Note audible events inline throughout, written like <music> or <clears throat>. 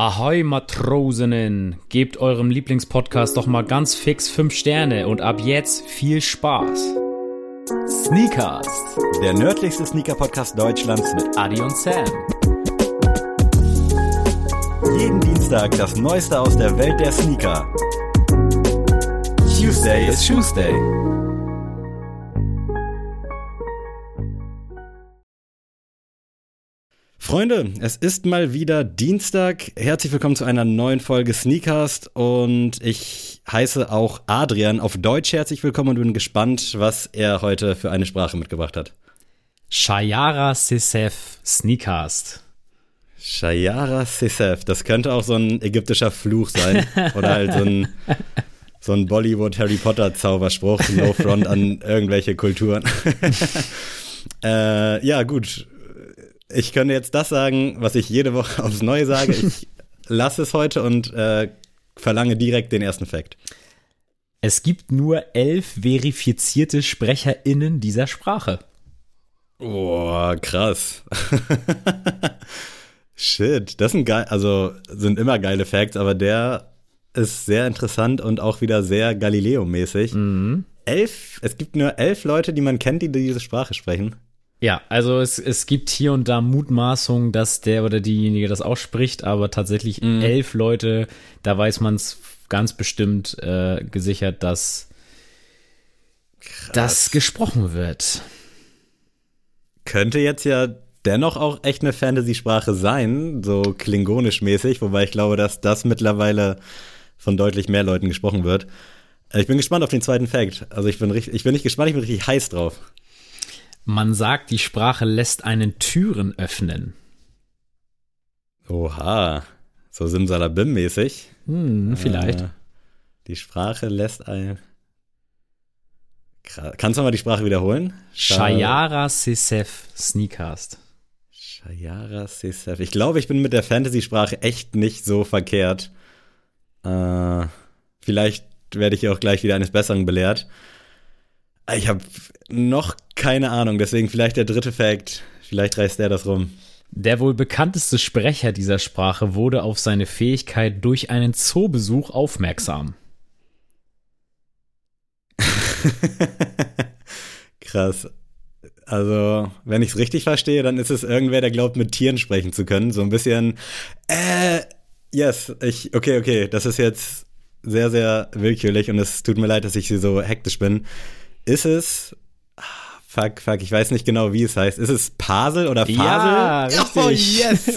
Ahoi Matrosinnen, gebt eurem Lieblingspodcast doch mal ganz fix 5 Sterne und ab jetzt viel Spaß. Sneakers, der nördlichste Sneaker-Podcast Deutschlands mit Adi und Sam. Jeden Dienstag das Neueste aus der Welt der Sneaker. Tuesday is Tuesday. Freunde, es ist mal wieder Dienstag. Herzlich willkommen zu einer neuen Folge Sneakcast und ich heiße auch Adrian auf Deutsch herzlich willkommen und bin gespannt, was er heute für eine Sprache mitgebracht hat. Shayara Sisef Sneakcast. Shayara Sisef, das könnte auch so ein ägyptischer Fluch sein oder halt so ein so ein Bollywood Harry Potter Zauberspruch, no front an irgendwelche Kulturen. <laughs> äh, ja, gut ich könnte jetzt das sagen, was ich jede Woche <laughs> aufs Neue sage. Ich <laughs> lasse es heute und äh, verlange direkt den ersten Fakt. Es gibt nur elf verifizierte SprecherInnen dieser Sprache. Boah, krass. <laughs> Shit, das sind geil, also sind immer geile Facts, aber der ist sehr interessant und auch wieder sehr Galileo-mäßig. Mhm. Elf, es gibt nur elf Leute, die man kennt, die diese Sprache sprechen. Ja, also es, es gibt hier und da Mutmaßungen, dass der oder diejenige das ausspricht, aber tatsächlich mhm. elf Leute, da weiß man es ganz bestimmt äh, gesichert, dass Krass. das gesprochen wird. Könnte jetzt ja dennoch auch echt eine Fantasy-Sprache sein, so klingonisch mäßig, wobei ich glaube, dass das mittlerweile von deutlich mehr Leuten gesprochen wird. Ich bin gespannt auf den zweiten Fact. Also ich bin richtig, ich bin nicht gespannt, ich bin richtig heiß drauf. Man sagt, die Sprache lässt einen Türen öffnen. Oha, so Simsalabim-mäßig. Hm, vielleicht. Äh, die Sprache lässt einen. Kannst du mal die Sprache wiederholen? Shayara Sisef Sneakast. Shayara Sisef. Ich glaube, ich bin mit der Fantasy-Sprache echt nicht so verkehrt. Äh, vielleicht werde ich auch gleich wieder eines Besseren belehrt. Ich habe noch keine Ahnung, deswegen vielleicht der dritte Fact. Vielleicht reißt der das rum. Der wohl bekannteste Sprecher dieser Sprache wurde auf seine Fähigkeit durch einen Zoobesuch aufmerksam. <laughs> Krass. Also, wenn ich es richtig verstehe, dann ist es irgendwer, der glaubt, mit Tieren sprechen zu können. So ein bisschen, äh, yes, ich, okay, okay, das ist jetzt sehr, sehr willkürlich und es tut mir leid, dass ich so hektisch bin. Ist es Fuck, fuck, ich weiß nicht genau, wie es heißt. Ist es Pasel oder Fasel? Ja, richtig. Oh, yes.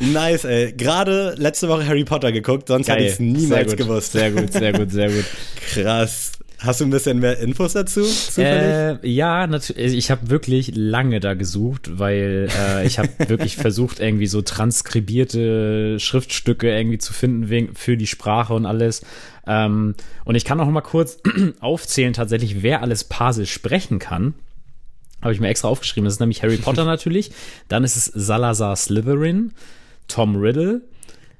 <laughs> nice, ey. Gerade letzte Woche Harry Potter geguckt, sonst hätte ich es niemals sehr gewusst. Sehr gut, sehr gut, sehr gut. <laughs> Krass. Hast du ein bisschen mehr Infos dazu? Äh, ja, natürlich. Ich habe wirklich lange da gesucht, weil äh, ich habe <laughs> wirklich versucht, irgendwie so transkribierte Schriftstücke irgendwie zu finden wegen, für die Sprache und alles. Ähm, und ich kann auch mal kurz <clears throat> aufzählen, tatsächlich, wer alles Pasel sprechen kann. Habe ich mir extra aufgeschrieben. Das ist nämlich Harry Potter <laughs> natürlich. Dann ist es Salazar Slytherin, Tom Riddle,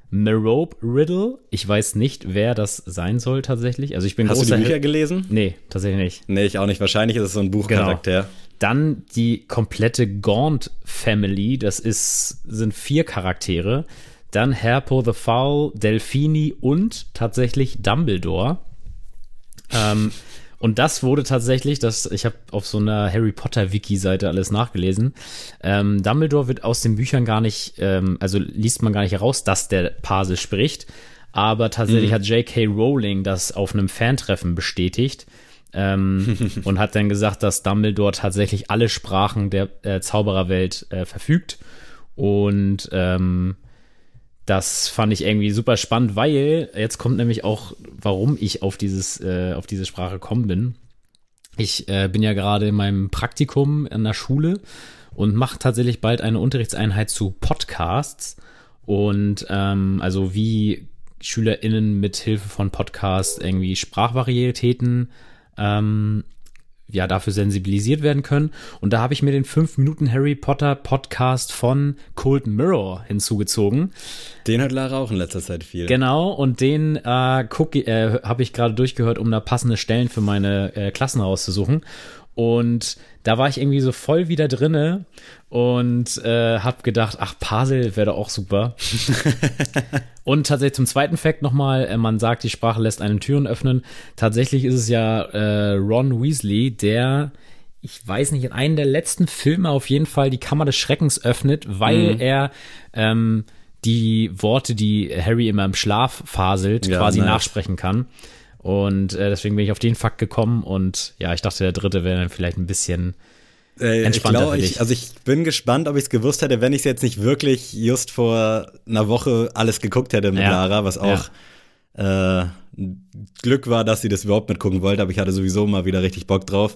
Merope Riddle. Ich weiß nicht, wer das sein soll tatsächlich. Also ich bin Hast du die Bücher Hel gelesen? Nee, tatsächlich nicht. Nee, ich auch nicht. Wahrscheinlich ist es so ein Buchcharakter. Genau. Dann die komplette Gaunt Family. Das ist, sind vier Charaktere. Dann Herpo the Foul, Delphini und tatsächlich Dumbledore. Ähm, und das wurde tatsächlich, das, ich habe auf so einer Harry Potter Wiki-Seite alles nachgelesen. Ähm, Dumbledore wird aus den Büchern gar nicht, ähm, also liest man gar nicht heraus, dass der Pase spricht. Aber tatsächlich mhm. hat J.K. Rowling das auf einem Fantreffen bestätigt ähm, <laughs> und hat dann gesagt, dass Dumbledore tatsächlich alle Sprachen der äh, Zaubererwelt äh, verfügt. Und ähm, das fand ich irgendwie super spannend, weil jetzt kommt nämlich auch, warum ich auf dieses, äh, auf diese Sprache gekommen bin. Ich äh, bin ja gerade in meinem Praktikum an der Schule und mache tatsächlich bald eine Unterrichtseinheit zu Podcasts und ähm, also wie SchülerInnen mit Hilfe von Podcasts irgendwie Sprachvarietäten ähm, ja dafür sensibilisiert werden können. Und da habe ich mir den 5 Minuten Harry Potter Podcast von Cold Mirror hinzugezogen. Den hört Lara auch in letzter Zeit viel. Genau, und den äh, äh, habe ich gerade durchgehört, um da passende Stellen für meine äh, Klassen rauszusuchen. Und da war ich irgendwie so voll wieder drinne und äh, habe gedacht, ach, Pasel wäre doch auch super. <laughs> und tatsächlich zum zweiten Fakt nochmal, äh, man sagt, die Sprache lässt einen Türen öffnen. Tatsächlich ist es ja äh, Ron Weasley, der ich weiß nicht, in einem der letzten Filme auf jeden Fall die Kammer des Schreckens öffnet, weil mhm. er ähm, die Worte, die Harry immer im Schlaf faselt, ja, quasi nice. nachsprechen kann. Und äh, deswegen bin ich auf den Fakt gekommen und ja, ich dachte, der dritte wäre dann vielleicht ein bisschen äh, entspannter. Ich glaub, ich, also ich bin gespannt, ob ich es gewusst hätte, wenn ich es jetzt nicht wirklich just vor einer Woche alles geguckt hätte mit ja. Lara, was auch ja. äh, Glück war, dass sie das überhaupt mitgucken wollte, aber ich hatte sowieso mal wieder richtig Bock drauf.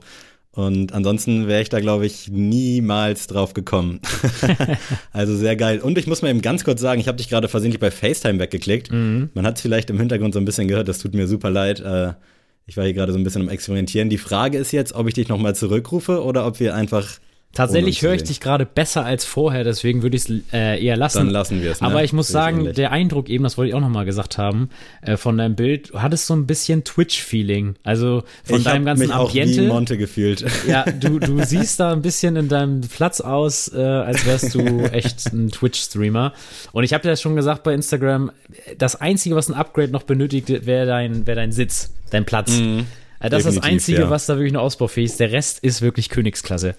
Und ansonsten wäre ich da, glaube ich, niemals drauf gekommen. <laughs> <laughs> also sehr geil. Und ich muss mal eben ganz kurz sagen, ich habe dich gerade versehentlich bei FaceTime weggeklickt. Mhm. Man hat es vielleicht im Hintergrund so ein bisschen gehört, das tut mir super leid. Äh, ich war hier gerade so ein bisschen am Experimentieren. Die Frage ist jetzt, ob ich dich nochmal zurückrufe oder ob wir einfach Tatsächlich höre ich dich gerade besser als vorher, deswegen würde ich es äh, eher lassen. Dann lassen wir es. Ne? Aber ich muss sagen, ich der Eindruck eben, das wollte ich auch nochmal gesagt haben, äh, von deinem Bild, du hattest so ein bisschen Twitch-Feeling. Also von ich deinem ganzen mich Ambiente. Auch wie Monte gefühlt. Ja, du, <laughs> du siehst da ein bisschen in deinem Platz aus, äh, als wärst du echt ein Twitch-Streamer. Und ich habe dir das schon gesagt bei Instagram, das Einzige, was ein Upgrade noch benötigt, wäre dein, wär dein Sitz, dein Platz. Mhm. Also das ist das Einzige, ja. was da wirklich noch ausbaufähig ist. Der Rest ist wirklich Königsklasse.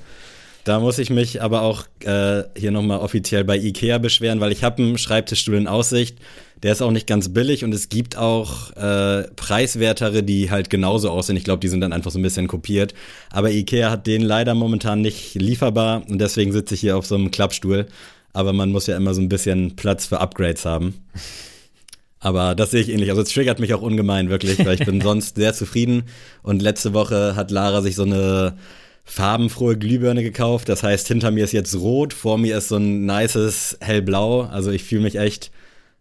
Da muss ich mich aber auch äh, hier nochmal offiziell bei Ikea beschweren, weil ich habe einen Schreibtischstuhl in Aussicht. Der ist auch nicht ganz billig und es gibt auch äh, preiswertere, die halt genauso aussehen. Ich glaube, die sind dann einfach so ein bisschen kopiert. Aber Ikea hat den leider momentan nicht lieferbar und deswegen sitze ich hier auf so einem Klappstuhl. Aber man muss ja immer so ein bisschen Platz für Upgrades haben. Aber das sehe ich ähnlich. Also es triggert mich auch ungemein, wirklich, weil ich bin <laughs> sonst sehr zufrieden. Und letzte Woche hat Lara sich so eine farbenfrohe Glühbirne gekauft. Das heißt, hinter mir ist jetzt rot, vor mir ist so ein nices hellblau. Also ich fühle mich echt,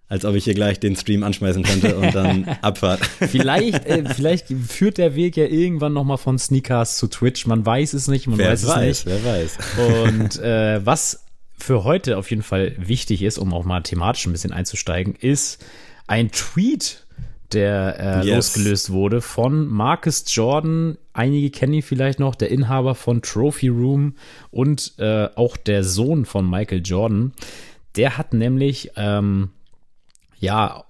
als ob ich hier gleich den Stream anschmeißen könnte und dann <laughs> Abfahrt. vielleicht, äh, vielleicht führt der Weg ja irgendwann noch mal von Sneakers zu Twitch. Man weiß es nicht, man wer weiß, weiß es nicht. Wer weiß. Und äh, was für heute auf jeden Fall wichtig ist, um auch mal thematisch ein bisschen einzusteigen, ist ein Tweet der äh, yes. losgelöst wurde von Marcus Jordan. Einige kennen ihn vielleicht noch, der Inhaber von Trophy Room und äh, auch der Sohn von Michael Jordan. Der hat nämlich ähm, ja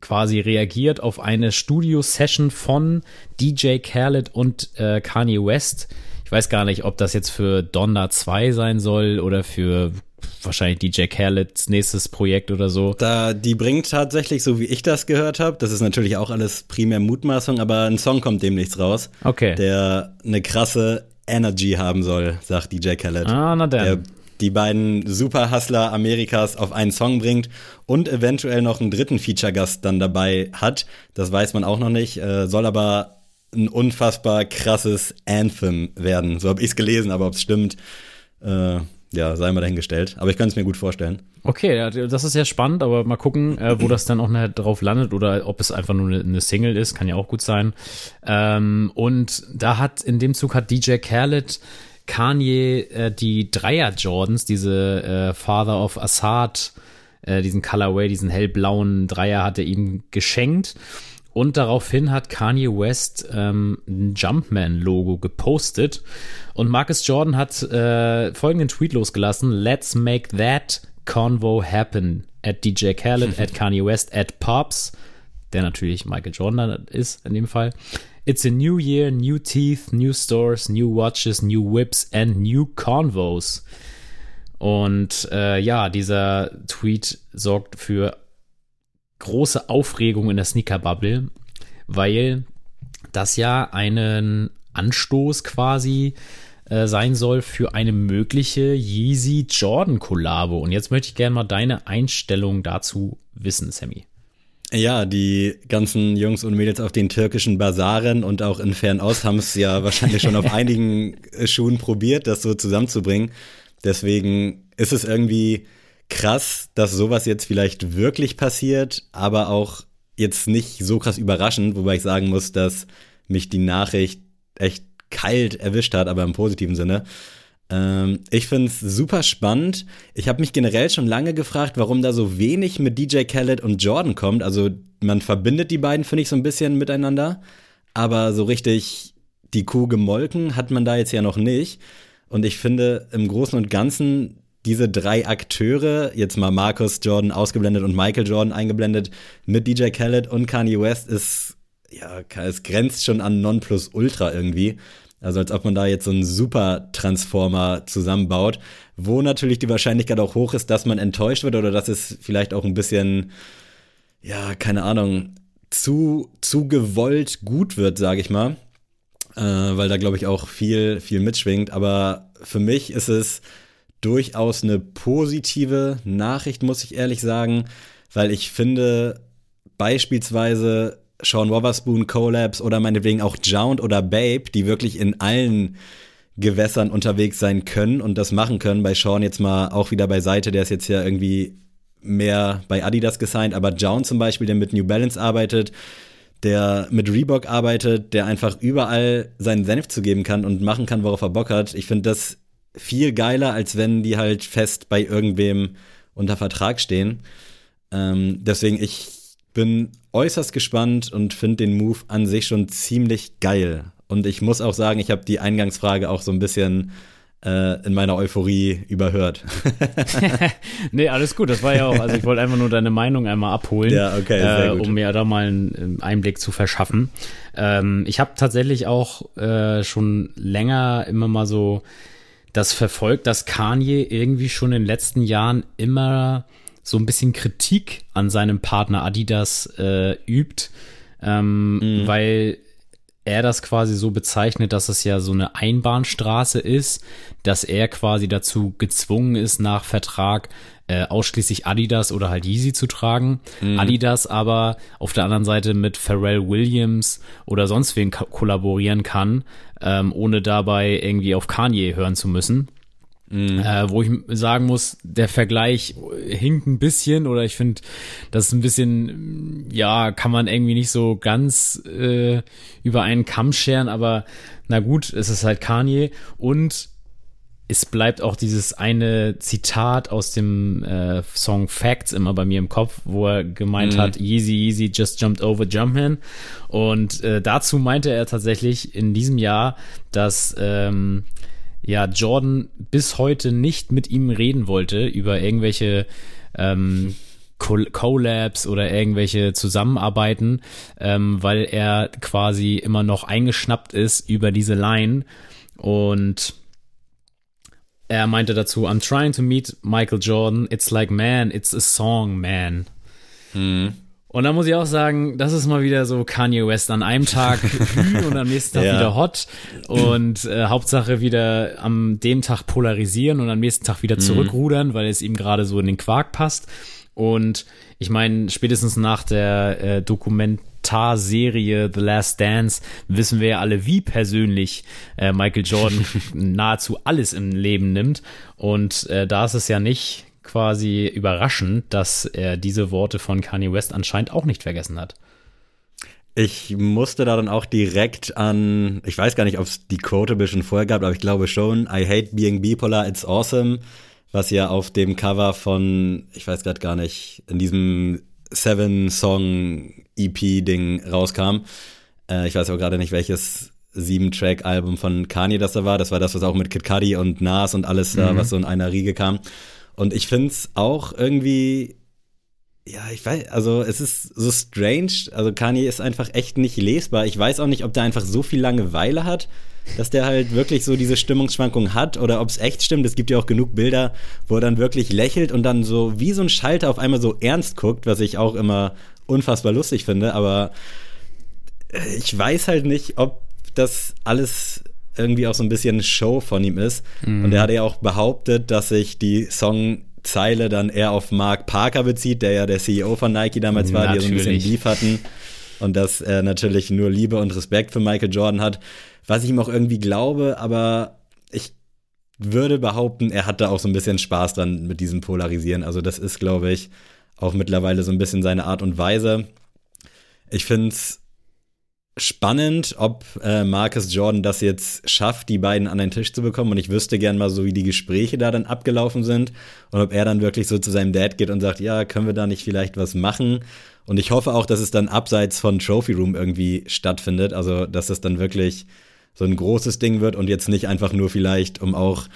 quasi reagiert auf eine Studio-Session von DJ Khaled und äh, Kanye West. Ich weiß gar nicht, ob das jetzt für Donda 2 sein soll oder für wahrscheinlich DJ Khaled's nächstes Projekt oder so. Da, die bringt tatsächlich, so wie ich das gehört habe, das ist natürlich auch alles primär Mutmaßung, aber ein Song kommt demnächst raus. Okay. Der eine krasse Energy haben soll, sagt DJ Khaled. Ah, na dann. Der die beiden Super-Hustler Amerikas auf einen Song bringt und eventuell noch einen dritten Feature-Gast dann dabei hat. Das weiß man auch noch nicht, äh, soll aber ein unfassbar krasses Anthem werden. So habe ich es gelesen, aber ob es stimmt, äh, ja, sei mal dahingestellt. Aber ich kann es mir gut vorstellen. Okay, das ist ja spannend, aber mal gucken, äh, wo das dann auch drauf landet oder ob es einfach nur eine, eine Single ist, kann ja auch gut sein. Ähm, und da hat, in dem Zug hat DJ Khaled Kanye äh, die Dreier Jordans, diese äh, Father of Assad, äh, diesen Colorway, diesen hellblauen Dreier hat er ihm geschenkt. Und daraufhin hat Kanye West ähm, ein Jumpman-Logo gepostet. Und Marcus Jordan hat äh, folgenden Tweet losgelassen: Let's make that convo happen. At DJ Khaled, at <laughs> Kanye West, at Pops, der natürlich Michael Jordan ist in dem Fall. It's a new year, new teeth, new stores, new watches, new whips and new convos. Und äh, ja, dieser Tweet sorgt für große Aufregung in der Sneaker-Bubble, weil das ja einen Anstoß quasi äh, sein soll für eine mögliche Yeezy Jordan Kollabo. Und jetzt möchte ich gerne mal deine Einstellung dazu wissen, Sammy. Ja, die ganzen Jungs und Mädels auf den türkischen Basaren und auch in Fernost haben es ja <laughs> wahrscheinlich schon auf einigen Schuhen probiert, das so zusammenzubringen. Deswegen ist es irgendwie krass, dass sowas jetzt vielleicht wirklich passiert, aber auch jetzt nicht so krass überraschend, wobei ich sagen muss, dass mich die Nachricht echt kalt erwischt hat, aber im positiven Sinne. Ähm, ich finde es super spannend. Ich habe mich generell schon lange gefragt, warum da so wenig mit DJ Khaled und Jordan kommt. Also man verbindet die beiden, finde ich, so ein bisschen miteinander, aber so richtig die Kuh gemolken hat man da jetzt ja noch nicht. Und ich finde, im Großen und Ganzen diese drei Akteure, jetzt mal Marcus Jordan ausgeblendet und Michael Jordan eingeblendet, mit DJ Khaled und Kanye West ist, ja, es grenzt schon an Nonplusultra irgendwie. Also als ob man da jetzt so einen Super-Transformer zusammenbaut, wo natürlich die Wahrscheinlichkeit auch hoch ist, dass man enttäuscht wird oder dass es vielleicht auch ein bisschen, ja, keine Ahnung, zu, zu gewollt gut wird, sage ich mal. Äh, weil da, glaube ich, auch viel, viel mitschwingt. Aber für mich ist es durchaus eine positive Nachricht, muss ich ehrlich sagen, weil ich finde, beispielsweise Sean Wotherspoon Collabs oder meinetwegen auch Jound oder Babe, die wirklich in allen Gewässern unterwegs sein können und das machen können. Bei Sean jetzt mal auch wieder beiseite, der ist jetzt ja irgendwie mehr bei Adidas gesigned, aber Jound zum Beispiel, der mit New Balance arbeitet, der mit Reebok arbeitet, der einfach überall seinen Senf zu geben kann und machen kann, worauf er Bock hat. Ich finde das viel geiler, als wenn die halt fest bei irgendwem unter Vertrag stehen. Ähm, deswegen, ich bin äußerst gespannt und finde den Move an sich schon ziemlich geil. Und ich muss auch sagen, ich habe die Eingangsfrage auch so ein bisschen äh, in meiner Euphorie überhört. <laughs> <laughs> nee, alles gut. Das war ja auch, also ich wollte einfach nur deine Meinung einmal abholen, ja, okay, äh, um mir da mal einen ähm, Einblick zu verschaffen. Ähm, ich habe tatsächlich auch äh, schon länger immer mal so das verfolgt, dass Kanye irgendwie schon in den letzten Jahren immer so ein bisschen Kritik an seinem Partner Adidas äh, übt, ähm, mhm. weil er das quasi so bezeichnet, dass es ja so eine Einbahnstraße ist, dass er quasi dazu gezwungen ist, nach Vertrag äh, ausschließlich Adidas oder halt Yeezy zu tragen. Mhm. Adidas aber auf der anderen Seite mit Pharrell Williams oder sonst wen ko kollaborieren kann, ähm, ohne dabei irgendwie auf Kanye hören zu müssen. Mhm. Äh, wo ich sagen muss, der Vergleich hinkt ein bisschen oder ich finde, das ist ein bisschen, ja, kann man irgendwie nicht so ganz äh, über einen Kamm scheren, aber na gut, es ist halt Kanye und es bleibt auch dieses eine Zitat aus dem äh, Song Facts immer bei mir im Kopf, wo er gemeint mhm. hat, Yeezy, Yeezy just jumped over Jumpman. Und äh, dazu meinte er tatsächlich in diesem Jahr, dass ähm, ja Jordan bis heute nicht mit ihm reden wollte über irgendwelche ähm, Collabs oder irgendwelche Zusammenarbeiten, ähm, weil er quasi immer noch eingeschnappt ist über diese Line und er meinte dazu, I'm trying to meet Michael Jordan. It's like, man, it's a song, man. Mhm. Und da muss ich auch sagen, das ist mal wieder so Kanye West an einem Tag <laughs> und am nächsten Tag ja. wieder hot und äh, Hauptsache wieder am dem Tag polarisieren und am nächsten Tag wieder mhm. zurückrudern, mhm. weil es ihm gerade so in den Quark passt. Und ich meine, spätestens nach der äh, Dokument Avatar-Serie The Last Dance wissen wir ja alle, wie persönlich äh, Michael Jordan <laughs> nahezu alles im Leben nimmt. Und äh, da ist es ja nicht quasi überraschend, dass er diese Worte von Kanye West anscheinend auch nicht vergessen hat. Ich musste da dann auch direkt an, ich weiß gar nicht, ob es die Quotable schon vorher gab, aber ich glaube schon, I hate being bipolar, it's awesome, was ja auf dem Cover von, ich weiß gerade gar nicht, in diesem Seven-Song-EP-Ding rauskam. Äh, ich weiß auch gerade nicht, welches Sieben-Track-Album von Kanye das da war. Das war das, was auch mit Kid Cudi und Nas und alles da, mhm. was so in einer Riege kam. Und ich finde es auch irgendwie, ja, ich weiß, also es ist so strange. Also Kanye ist einfach echt nicht lesbar. Ich weiß auch nicht, ob der einfach so viel Langeweile hat dass der halt wirklich so diese Stimmungsschwankung hat oder ob es echt stimmt. Es gibt ja auch genug Bilder, wo er dann wirklich lächelt und dann so wie so ein Schalter auf einmal so ernst guckt, was ich auch immer unfassbar lustig finde. Aber äh, ich weiß halt nicht, ob das alles irgendwie auch so ein bisschen Show von ihm ist. Mhm. Und er hat ja auch behauptet, dass sich die Songzeile dann eher auf Mark Parker bezieht, der ja der CEO von Nike damals war, natürlich. die so ein bisschen Beef hatten. Und dass er natürlich nur Liebe und Respekt für Michael Jordan hat was ich ihm auch irgendwie glaube, aber ich würde behaupten, er hat da auch so ein bisschen Spaß dran mit diesem Polarisieren. Also das ist, glaube ich, auch mittlerweile so ein bisschen seine Art und Weise. Ich finde es spannend, ob äh, Marcus Jordan das jetzt schafft, die beiden an den Tisch zu bekommen. Und ich wüsste gern mal so, wie die Gespräche da dann abgelaufen sind. Und ob er dann wirklich so zu seinem Dad geht und sagt, ja, können wir da nicht vielleicht was machen? Und ich hoffe auch, dass es dann abseits von Trophy Room irgendwie stattfindet. Also, dass es dann wirklich so ein großes Ding wird und jetzt nicht einfach nur vielleicht, um auch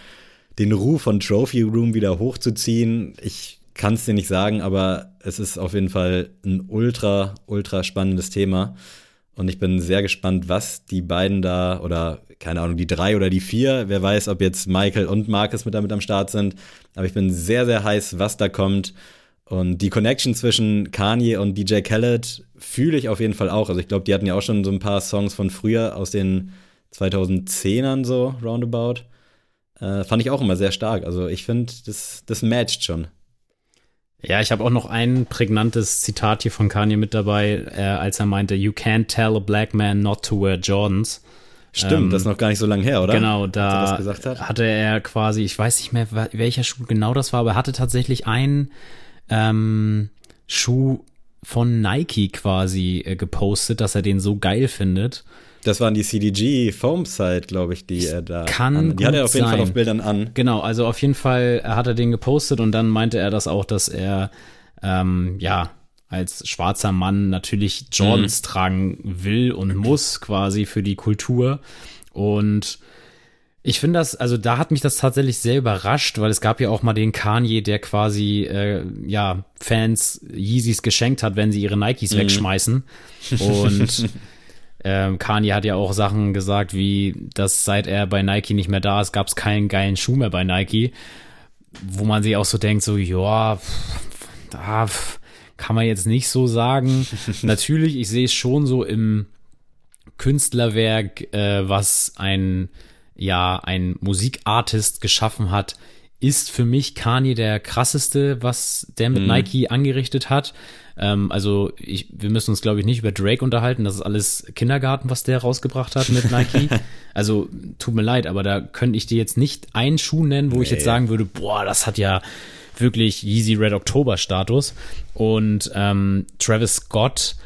den Ruf von Trophy Room wieder hochzuziehen. Ich kann es dir nicht sagen, aber es ist auf jeden Fall ein ultra, ultra spannendes Thema. Und ich bin sehr gespannt, was die beiden da oder keine Ahnung, die drei oder die vier, wer weiß, ob jetzt Michael und Marcus mit damit am Start sind. Aber ich bin sehr, sehr heiß, was da kommt. Und die Connection zwischen Kanye und DJ Khaled fühle ich auf jeden Fall auch. Also ich glaube, die hatten ja auch schon so ein paar Songs von früher aus den 2010ern so roundabout. Äh, fand ich auch immer sehr stark. Also ich finde, das, das matcht schon. Ja, ich habe auch noch ein prägnantes Zitat hier von Kanye mit dabei, äh, als er meinte, You can't tell a black man not to wear Jordans. Stimmt, ähm, das ist noch gar nicht so lange her, oder? Genau, da hat? hatte er quasi, ich weiß nicht mehr, welcher Schuh genau das war, aber er hatte tatsächlich einen ähm, Schuh von Nike quasi äh, gepostet, dass er den so geil findet. Das waren die CDG Foam Side, glaube ich, die er da. Kann an, die hat er auf jeden sein. Fall auf Bildern an. Genau, also auf jeden Fall hat er den gepostet und dann meinte er das auch, dass er ähm, ja als schwarzer Mann natürlich Jordans mhm. tragen will und muss quasi für die Kultur und ich finde das, also da hat mich das tatsächlich sehr überrascht, weil es gab ja auch mal den Kanye, der quasi äh, ja Fans Yeezys geschenkt hat, wenn sie ihre Nikes mhm. wegschmeißen. Und <laughs> ähm, Kanye hat ja auch Sachen gesagt, wie dass seit er bei Nike nicht mehr da ist, gab es keinen geilen Schuh mehr bei Nike, wo man sich auch so denkt, so ja, da kann man jetzt nicht so sagen. <laughs> Natürlich, ich sehe es schon so im Künstlerwerk, äh, was ein ja ein Musikartist geschaffen hat, ist für mich Kanye der krasseste, was der mit mhm. Nike angerichtet hat. Ähm, also ich, wir müssen uns, glaube ich, nicht über Drake unterhalten. Das ist alles Kindergarten, was der rausgebracht hat mit Nike. <laughs> also tut mir leid, aber da könnte ich dir jetzt nicht einen Schuh nennen, wo nee. ich jetzt sagen würde, boah, das hat ja wirklich Yeezy Red October Status. Und ähm, Travis Scott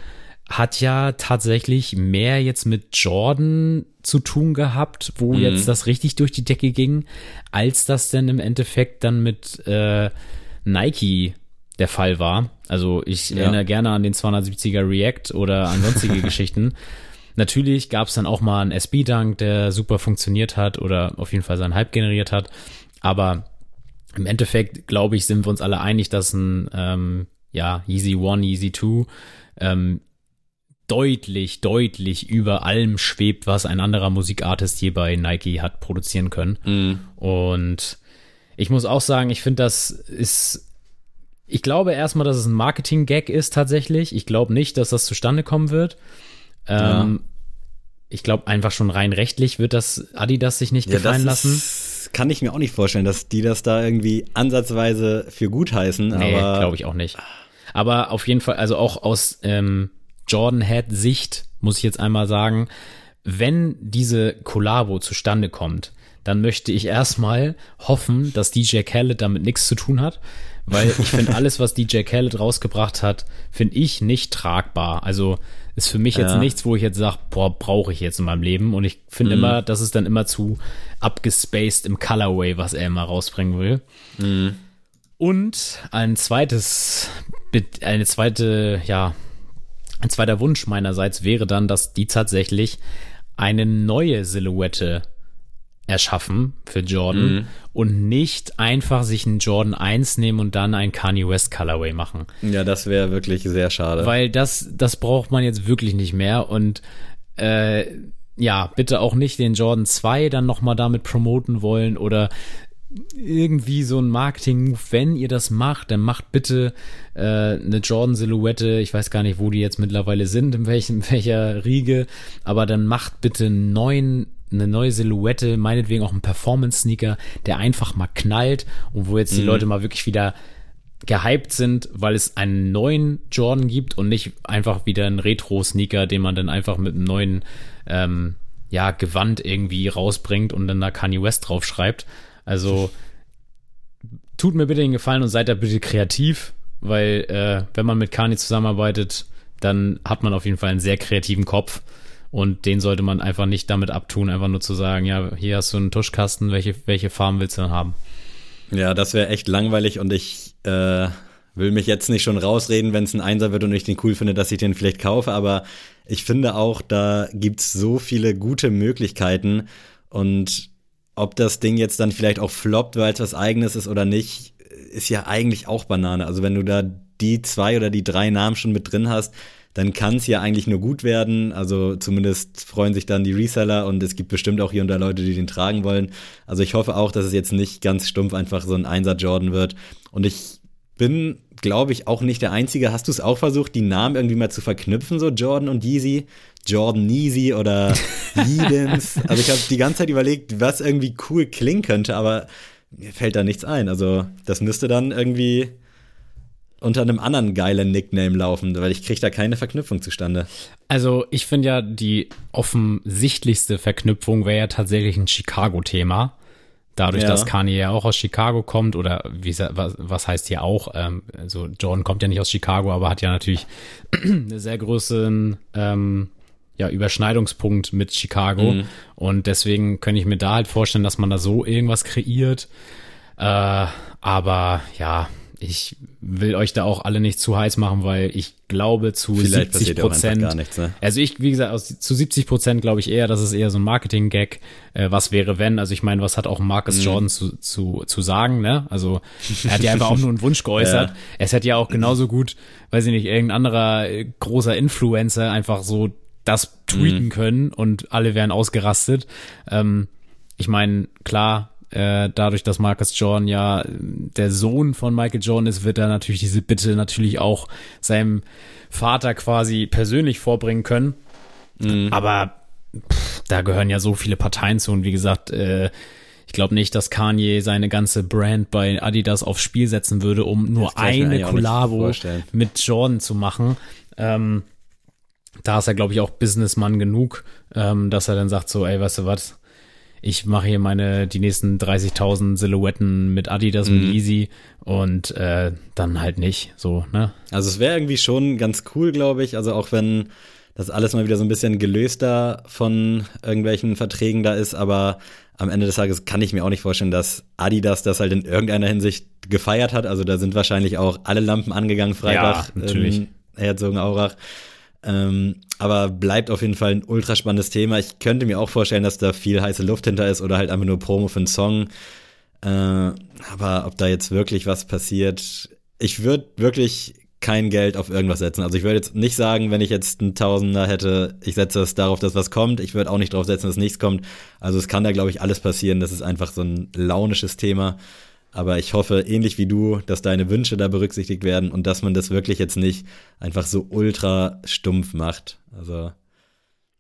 hat ja tatsächlich mehr jetzt mit Jordan zu tun gehabt, wo mhm. jetzt das richtig durch die Decke ging, als das denn im Endeffekt dann mit äh, Nike der Fall war. Also ich ja. erinnere gerne an den 270er React oder an sonstige <laughs> Geschichten. Natürlich gab es dann auch mal einen SB-Dunk, der super funktioniert hat oder auf jeden Fall seinen Hype generiert hat. Aber im Endeffekt, glaube ich, sind wir uns alle einig, dass ein ähm, ja, Easy One, Easy Two ähm, deutlich, deutlich über allem schwebt, was ein anderer Musikartist hier bei Nike hat produzieren können. Mhm. Und ich muss auch sagen, ich finde, das ist. Ich glaube erstmal, dass es ein Marketing-Gag ist tatsächlich. Ich glaube nicht, dass das zustande kommen wird. Ja. Ähm, ich glaube einfach schon rein rechtlich wird das Adidas sich nicht ja, gefallen lassen. Kann ich mir auch nicht vorstellen, dass die das da irgendwie ansatzweise für gut heißen. Nee, glaube ich auch nicht. Aber auf jeden Fall, also auch aus ähm, Jordan Head Sicht muss ich jetzt einmal sagen, wenn diese Kollabo zustande kommt, dann möchte ich erstmal hoffen, dass DJ Khaled damit nichts zu tun hat, weil ich finde <laughs> alles, was DJ Khaled rausgebracht hat, finde ich nicht tragbar. Also ist für mich jetzt ja. nichts, wo ich jetzt sage, boah, brauche ich jetzt in meinem Leben. Und ich finde mhm. immer, das ist dann immer zu abgespaced im Colorway, was er immer rausbringen will. Mhm. Und ein zweites, eine zweite, ja, ein zweiter Wunsch meinerseits wäre dann, dass die tatsächlich eine neue Silhouette erschaffen für Jordan mhm. und nicht einfach sich einen Jordan 1 nehmen und dann ein Kanye West Colorway machen. Ja, das wäre wirklich sehr schade. Weil das, das braucht man jetzt wirklich nicht mehr und äh, ja, bitte auch nicht den Jordan 2 dann nochmal damit promoten wollen oder irgendwie so ein Marketing-Move, wenn ihr das macht, dann macht bitte äh, eine Jordan-Silhouette, ich weiß gar nicht, wo die jetzt mittlerweile sind, in, welchen, in <laughs> welcher Riege, aber dann macht bitte einen neuen eine neue Silhouette, meinetwegen auch ein Performance-Sneaker, der einfach mal knallt und wo jetzt die mhm. Leute mal wirklich wieder gehypt sind, weil es einen neuen Jordan gibt und nicht einfach wieder einen Retro-Sneaker, den man dann einfach mit einem neuen ähm, ja, Gewand irgendwie rausbringt und dann da Kanye West draufschreibt. Also tut mir bitte den Gefallen und seid da bitte kreativ, weil äh, wenn man mit Kani zusammenarbeitet, dann hat man auf jeden Fall einen sehr kreativen Kopf. Und den sollte man einfach nicht damit abtun, einfach nur zu sagen, ja, hier hast du einen Tuschkasten, welche, welche Farben willst du dann haben? Ja, das wäre echt langweilig und ich äh, will mich jetzt nicht schon rausreden, wenn es ein Einser wird und ich den cool finde, dass ich den vielleicht kaufe, aber ich finde auch, da gibt's so viele gute Möglichkeiten und ob das Ding jetzt dann vielleicht auch floppt, weil es was eigenes ist oder nicht, ist ja eigentlich auch Banane. Also wenn du da die zwei oder die drei Namen schon mit drin hast, dann kann es ja eigentlich nur gut werden. Also zumindest freuen sich dann die Reseller und es gibt bestimmt auch hier und da Leute, die den tragen wollen. Also ich hoffe auch, dass es jetzt nicht ganz stumpf einfach so ein Einser Jordan wird. Und ich bin, glaube ich, auch nicht der Einzige. Hast du es auch versucht, die Namen irgendwie mal zu verknüpfen, so Jordan und Yeezy? Jordan Yeezy oder <laughs> Yeedens. also ich habe die ganze Zeit überlegt, was irgendwie cool klingen könnte, aber mir fällt da nichts ein. Also das müsste dann irgendwie unter einem anderen geilen Nickname laufen, weil ich kriege da keine Verknüpfung zustande. Also ich finde ja, die offensichtlichste Verknüpfung wäre ja tatsächlich ein Chicago-Thema. Dadurch, ja. dass Kanye ja auch aus Chicago kommt, oder wie was, was heißt hier auch, ähm, also Jordan kommt ja nicht aus Chicago, aber hat ja natürlich <clears throat> einen sehr großen ähm, ja, Überschneidungspunkt mit Chicago. Mhm. Und deswegen könnte ich mir da halt vorstellen, dass man da so irgendwas kreiert. Äh, aber ja, ich will euch da auch alle nicht zu heiß machen, weil ich glaube zu Vielleicht 70 Prozent. Ne? Also ich, wie gesagt, aus, zu 70 Prozent glaube ich eher, dass es eher so ein Marketing-Gag. Äh, was wäre wenn? Also ich meine, was hat auch Marcus mm. Jordan zu, zu, zu sagen? Ne? Also er hat ja einfach auch nur einen Wunsch geäußert. <laughs> ja. Es hätte ja auch genauso gut, weiß ich nicht, irgendein anderer äh, großer Influencer einfach so das tweeten mm. können und alle wären ausgerastet. Ähm, ich meine, klar, äh, dadurch, dass Marcus Jordan ja der Sohn von Michael Jordan ist, wird er natürlich diese Bitte natürlich auch seinem Vater quasi persönlich vorbringen können. Mhm. Aber pff, da gehören ja so viele Parteien zu und wie gesagt, äh, ich glaube nicht, dass Kanye seine ganze Brand bei Adidas aufs Spiel setzen würde, um nur eine Kollabo mit Jordan zu machen. Ähm, da ist er, glaube ich, auch Businessman genug, ähm, dass er dann sagt so, ey, weißt du was, ich mache hier meine die nächsten 30.000 Silhouetten mit Adidas mhm. und Easy und äh, dann halt nicht so, ne? Also es wäre irgendwie schon ganz cool, glaube ich, also auch wenn das alles mal wieder so ein bisschen gelöster von irgendwelchen Verträgen da ist, aber am Ende des Tages kann ich mir auch nicht vorstellen, dass Adidas das halt in irgendeiner Hinsicht gefeiert hat. Also da sind wahrscheinlich auch alle Lampen angegangen Freitag ja, natürlich. in Herzogenaurach. Ähm, aber bleibt auf jeden Fall ein ultra spannendes Thema. Ich könnte mir auch vorstellen, dass da viel heiße Luft hinter ist oder halt einfach nur Promo für einen Song. Äh, aber ob da jetzt wirklich was passiert, ich würde wirklich kein Geld auf irgendwas setzen. Also ich würde jetzt nicht sagen, wenn ich jetzt einen Tausender hätte, ich setze es darauf, dass was kommt. Ich würde auch nicht darauf setzen, dass nichts kommt. Also es kann da, glaube ich, alles passieren. Das ist einfach so ein launisches Thema. Aber ich hoffe, ähnlich wie du, dass deine Wünsche da berücksichtigt werden und dass man das wirklich jetzt nicht einfach so ultra stumpf macht. Also,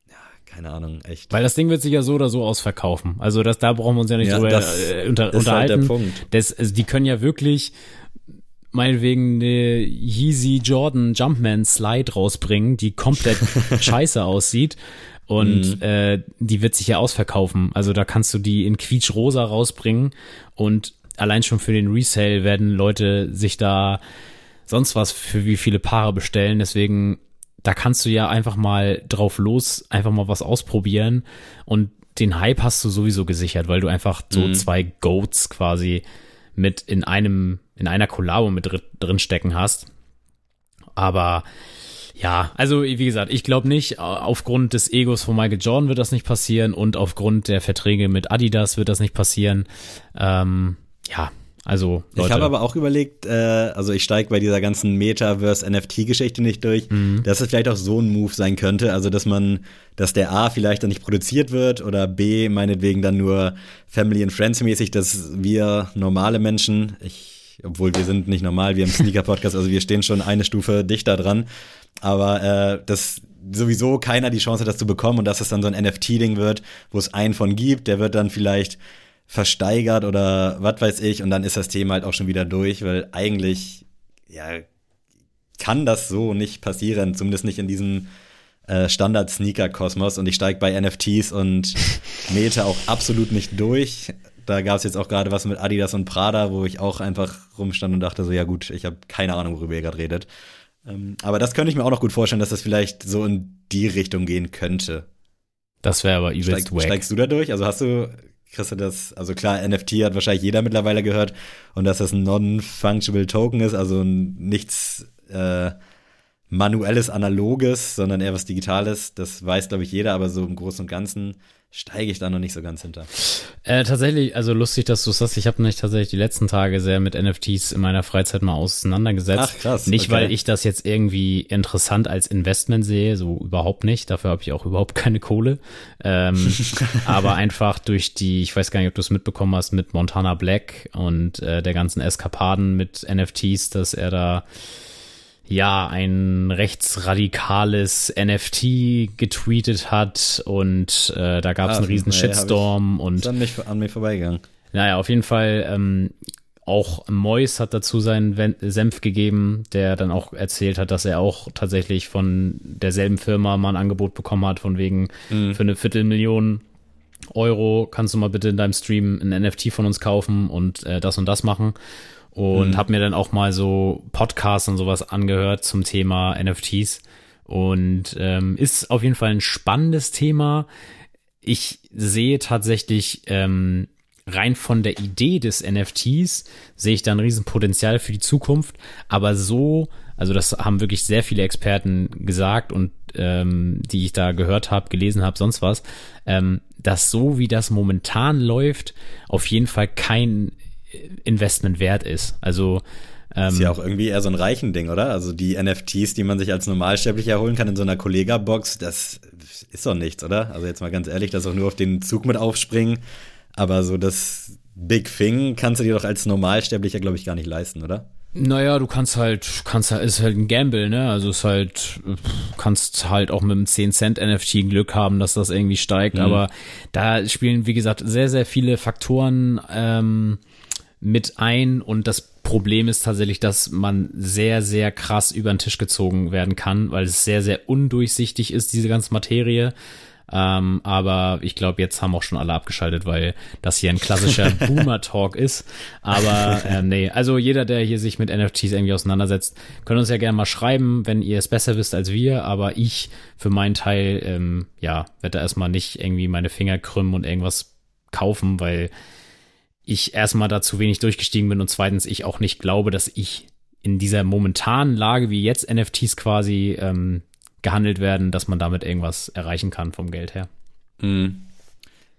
ja, keine Ahnung, echt. Weil das Ding wird sich ja so oder so ausverkaufen. Also, das, da brauchen wir uns ja nicht ja, drüber das, äh, unter, das unterhalten. Ist halt der Punkt. Das, also, die können ja wirklich meinetwegen eine Yeezy Jordan Jumpman Slide rausbringen, die komplett <laughs> scheiße aussieht. Und mhm. äh, die wird sich ja ausverkaufen. Also da kannst du die in quietsch rosa rausbringen und allein schon für den Resale werden Leute sich da sonst was für wie viele Paare bestellen. Deswegen, da kannst du ja einfach mal drauf los, einfach mal was ausprobieren. Und den Hype hast du sowieso gesichert, weil du einfach so mhm. zwei Goats quasi mit in einem, in einer Kollabo mit drin stecken hast. Aber ja, also wie gesagt, ich glaube nicht, aufgrund des Egos von Michael Jordan wird das nicht passieren und aufgrund der Verträge mit Adidas wird das nicht passieren. Ähm, ja, also Leute. Ich habe aber auch überlegt, äh, also ich steige bei dieser ganzen Metaverse-NFT-Geschichte nicht durch, mhm. dass es vielleicht auch so ein Move sein könnte, also dass man, dass der A vielleicht dann nicht produziert wird oder B meinetwegen dann nur Family and Friends mäßig, dass wir normale Menschen, ich, obwohl wir sind nicht normal, wir im <laughs> Sneaker-Podcast, also wir stehen schon eine Stufe dichter dran, aber äh, dass sowieso keiner die Chance hat, das zu bekommen und dass es dann so ein NFT-Ding wird, wo es einen von gibt, der wird dann vielleicht versteigert oder was weiß ich und dann ist das Thema halt auch schon wieder durch, weil eigentlich, ja, kann das so nicht passieren, zumindest nicht in diesem äh, Standard-Sneaker-Kosmos und ich steige bei NFTs und <laughs> Meta auch absolut nicht durch. Da gab es jetzt auch gerade was mit Adidas und Prada, wo ich auch einfach rumstand und dachte so, ja gut, ich habe keine Ahnung, worüber ihr gerade redet. Ähm, aber das könnte ich mir auch noch gut vorstellen, dass das vielleicht so in die Richtung gehen könnte. Das wäre aber übelst Steig, Steigst du da durch? Also hast du kriegst du das, also klar, NFT hat wahrscheinlich jeder mittlerweile gehört und dass das ein non-fungible Token ist, also nichts äh, manuelles, analoges, sondern eher was Digitales, das weiß, glaube ich, jeder, aber so im Großen und Ganzen steige ich da noch nicht so ganz hinter. Äh, tatsächlich, also lustig, dass du es sagst. Ich habe mich tatsächlich die letzten Tage sehr mit NFTs in meiner Freizeit mal auseinandergesetzt. Ach krass. Nicht, okay. weil ich das jetzt irgendwie interessant als Investment sehe, so überhaupt nicht. Dafür habe ich auch überhaupt keine Kohle. Ähm, <laughs> aber einfach durch die, ich weiß gar nicht, ob du es mitbekommen hast, mit Montana Black und äh, der ganzen Eskapaden mit NFTs, dass er da ja, ein rechtsradikales NFT getweetet hat und äh, da gab es ah, einen riesen nee, Shitstorm und. Ist an, mich, an mir vorbeigegangen. Naja, auf jeden Fall, ähm, auch Mois hat dazu seinen Senf gegeben, der dann auch erzählt hat, dass er auch tatsächlich von derselben Firma mal ein Angebot bekommen hat, von wegen mhm. für eine Viertelmillion Euro kannst du mal bitte in deinem Stream ein NFT von uns kaufen und äh, das und das machen und mhm. habe mir dann auch mal so Podcasts und sowas angehört zum Thema NFTs und ähm, ist auf jeden Fall ein spannendes Thema. Ich sehe tatsächlich ähm, rein von der Idee des NFTs sehe ich da ein Riesenpotenzial für die Zukunft, aber so, also das haben wirklich sehr viele Experten gesagt und ähm, die ich da gehört habe, gelesen habe, sonst was, ähm, dass so wie das momentan läuft, auf jeden Fall kein Investment wert ist. Also ähm, ist ja auch irgendwie eher so ein reichen Ding, oder? Also die NFTs, die man sich als Normalsterblicher erholen kann in so einer Kollega-Box, das ist doch nichts, oder? Also jetzt mal ganz ehrlich, das auch nur auf den Zug mit aufspringen. Aber so das Big Thing kannst du dir doch als Normalsterblicher, glaube ich, gar nicht leisten, oder? Naja, du kannst halt, kannst halt, ist halt ein Gamble, ne? Also es ist halt, kannst halt auch mit einem 10 Cent NFT Glück haben, dass das irgendwie steigt, mhm. aber da spielen, wie gesagt, sehr, sehr viele Faktoren ähm, mit ein und das Problem ist tatsächlich, dass man sehr, sehr krass über den Tisch gezogen werden kann, weil es sehr, sehr undurchsichtig ist, diese ganze Materie. Ähm, aber ich glaube, jetzt haben auch schon alle abgeschaltet, weil das hier ein klassischer <laughs> Boomer-Talk ist. Aber ähm, nee, also jeder, der hier sich mit NFTs irgendwie auseinandersetzt, können uns ja gerne mal schreiben, wenn ihr es besser wisst als wir. Aber ich für meinen Teil, ähm, ja, werde da erstmal nicht irgendwie meine Finger krümmen und irgendwas kaufen, weil ich erstmal da zu wenig durchgestiegen bin und zweitens ich auch nicht glaube, dass ich in dieser momentanen Lage, wie jetzt NFTs quasi ähm, gehandelt werden, dass man damit irgendwas erreichen kann vom Geld her. Mhm.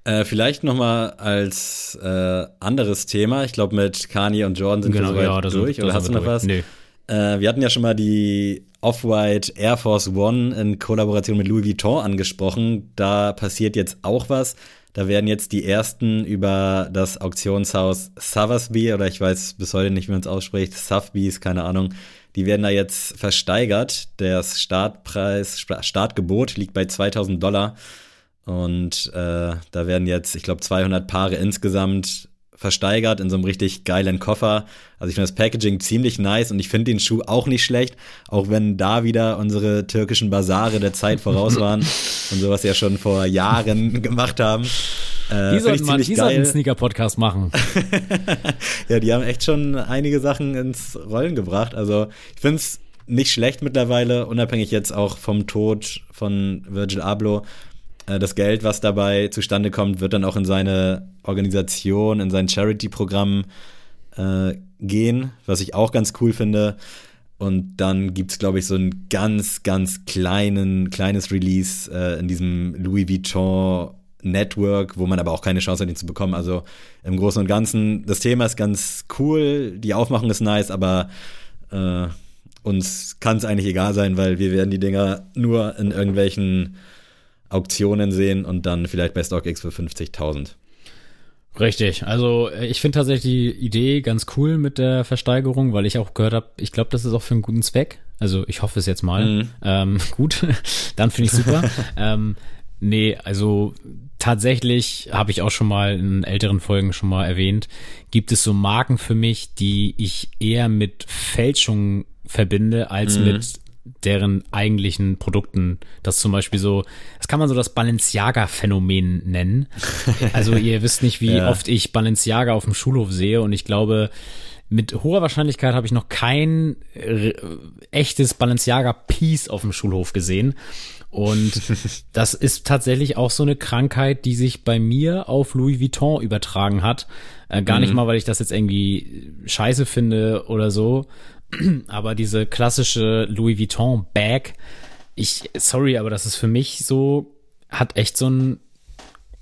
Äh, vielleicht noch mal als äh, anderes Thema. Ich glaube, mit Kanye und Jordan sind genau, wir ja, durch. Sind, Oder hast du noch durch. was? Nee. Äh, wir hatten ja schon mal die Off-White Air Force One in Kollaboration mit Louis Vuitton angesprochen. Da passiert jetzt auch was. Da werden jetzt die ersten über das Auktionshaus Sotheby's oder ich weiß bis heute nicht, wie man es ausspricht, Sotheby's, keine Ahnung. Die werden da jetzt versteigert. Der Startpreis, Startgebot liegt bei 2000 Dollar. Und äh, da werden jetzt, ich glaube, 200 Paare insgesamt versteigert in so einem richtig geilen Koffer. Also ich finde das Packaging ziemlich nice und ich finde den Schuh auch nicht schlecht, auch wenn da wieder unsere türkischen Basare der Zeit voraus <laughs> waren und sowas ja schon vor Jahren <laughs> gemacht haben. Äh, die sollten mal die einen Sneaker-Podcast machen. <laughs> ja, die haben echt schon einige Sachen ins Rollen gebracht. Also ich finde es nicht schlecht mittlerweile, unabhängig jetzt auch vom Tod von Virgil Abloh äh, das Geld, was dabei zustande kommt, wird dann auch in seine Organisation, in sein Charity-Programm äh, gehen, was ich auch ganz cool finde. Und dann gibt es, glaube ich, so ein ganz, ganz kleinen, kleines Release äh, in diesem Louis Vuitton Network, wo man aber auch keine Chance hat, ihn zu bekommen. Also im Großen und Ganzen, das Thema ist ganz cool, die Aufmachung ist nice, aber äh, uns kann es eigentlich egal sein, weil wir werden die Dinger nur in irgendwelchen Auktionen sehen und dann vielleicht bei StockX für 50.000. Richtig. Also äh, ich finde tatsächlich die Idee ganz cool mit der Versteigerung, weil ich auch gehört habe, ich glaube, das ist auch für einen guten Zweck. Also ich hoffe es jetzt mal. Mhm. Ähm, <laughs> gut, dann finde ich super. <laughs> ähm, nee, also tatsächlich habe ich auch schon mal in älteren Folgen schon mal erwähnt, gibt es so Marken für mich, die ich eher mit Fälschung verbinde als mhm. mit deren eigentlichen Produkten. Das zum Beispiel so, das kann man so das Balenciaga-Phänomen nennen. <laughs> Also ihr wisst nicht, wie ja. oft ich Balenciaga auf dem Schulhof sehe und ich glaube, mit hoher Wahrscheinlichkeit habe ich noch kein echtes Balenciaga-Piece auf dem Schulhof gesehen. Und <laughs> das ist tatsächlich auch so eine Krankheit, die sich bei mir auf Louis Vuitton übertragen hat. Äh, gar mhm. nicht mal, weil ich das jetzt irgendwie scheiße finde oder so, <clears throat> aber diese klassische Louis Vuitton Bag, ich, sorry, aber das ist für mich so, hat echt so ein,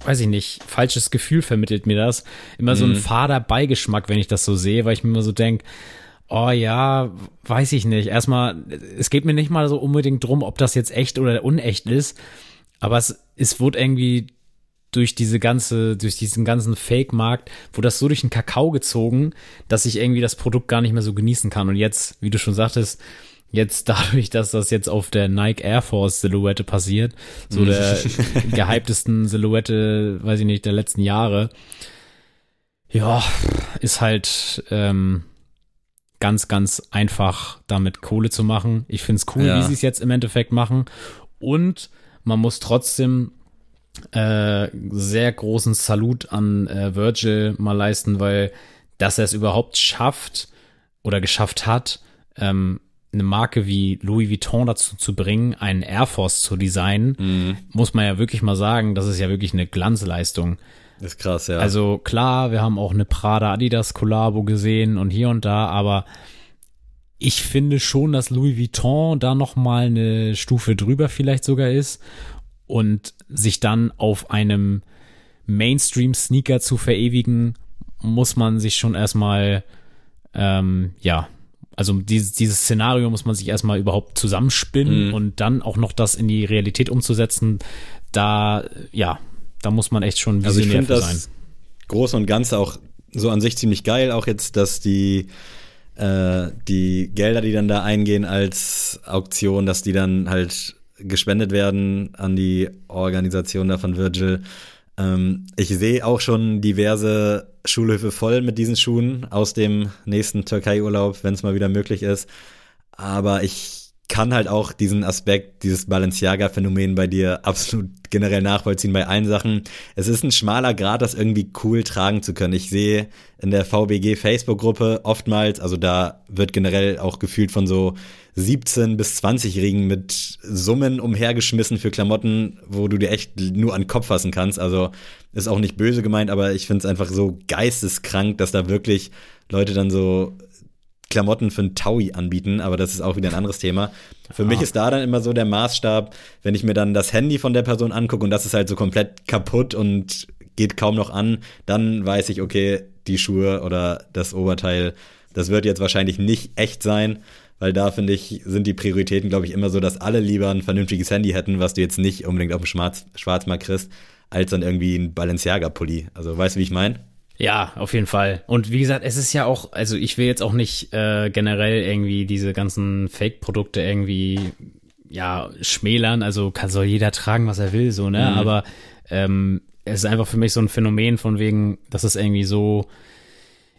weiß ich nicht, falsches Gefühl vermittelt mir das. Immer so ein mhm. fader Beigeschmack, wenn ich das so sehe, weil ich mir immer so denke, oh ja, weiß ich nicht. Erstmal, es geht mir nicht mal so unbedingt drum, ob das jetzt echt oder unecht ist, aber es, es wurde irgendwie durch diese ganze, durch diesen ganzen Fake-Markt, wo das so durch den Kakao gezogen, dass ich irgendwie das Produkt gar nicht mehr so genießen kann. Und jetzt, wie du schon sagtest, jetzt <laughs> dadurch, dass das jetzt auf der Nike Air Force Silhouette passiert, so der <laughs> gehyptesten Silhouette, weiß ich nicht, der letzten Jahre, ja, ist halt ähm, ganz, ganz einfach, damit Kohle zu machen. Ich find's cool, ja. wie sie es jetzt im Endeffekt machen. Und man muss trotzdem äh, sehr großen Salut an äh, Virgil mal leisten, weil dass er es überhaupt schafft oder geschafft hat, ähm, eine Marke wie Louis Vuitton dazu zu bringen, einen Air Force zu designen, mhm. muss man ja wirklich mal sagen, das ist ja wirklich eine Glanzleistung. Das ist krass, ja. Also klar, wir haben auch eine Prada Adidas Kollabo gesehen und hier und da, aber ich finde schon, dass Louis Vuitton da noch mal eine Stufe drüber vielleicht sogar ist und sich dann auf einem Mainstream-Sneaker zu verewigen, muss man sich schon erstmal, ähm, ja, also dieses, dieses Szenario muss man sich erstmal überhaupt zusammenspinnen mhm. und dann auch noch das in die Realität umzusetzen, da, ja, da muss man echt schon also visionär also ich sein. Das Große und Ganze auch so an sich ziemlich geil, auch jetzt, dass die äh, die Gelder, die dann da eingehen als Auktion, dass die dann halt gespendet werden an die Organisation da von Virgil. Ähm, ich sehe auch schon diverse Schulhöfe voll mit diesen Schuhen aus dem nächsten Türkei-Urlaub, wenn es mal wieder möglich ist. Aber ich kann halt auch diesen Aspekt, dieses Balenciaga-Phänomen bei dir absolut generell nachvollziehen bei allen Sachen. Es ist ein schmaler Grad, das irgendwie cool tragen zu können. Ich sehe in der VBG Facebook-Gruppe oftmals, also da wird generell auch gefühlt von so 17 bis 20-Jährigen mit Summen umhergeschmissen für Klamotten, wo du dir echt nur an den Kopf fassen kannst. Also ist auch nicht böse gemeint, aber ich finde es einfach so geisteskrank, dass da wirklich Leute dann so Klamotten für einen Taui anbieten, aber das ist auch wieder ein anderes Thema. Für ah. mich ist da dann immer so der Maßstab, wenn ich mir dann das Handy von der Person angucke und das ist halt so komplett kaputt und geht kaum noch an, dann weiß ich, okay, die Schuhe oder das Oberteil, das wird jetzt wahrscheinlich nicht echt sein, weil da finde ich, sind die Prioritäten, glaube ich, immer so, dass alle lieber ein vernünftiges Handy hätten, was du jetzt nicht unbedingt auf dem Schwarz Schwarzmarkt kriegst, als dann irgendwie ein Balenciaga-Pulli. Also weißt du, wie ich meine? Ja, auf jeden Fall. Und wie gesagt, es ist ja auch, also ich will jetzt auch nicht äh, generell irgendwie diese ganzen Fake-Produkte irgendwie ja schmälern. Also kann soll jeder tragen, was er will, so ne. Mhm. Aber ähm, es ist einfach für mich so ein Phänomen von wegen, dass es irgendwie so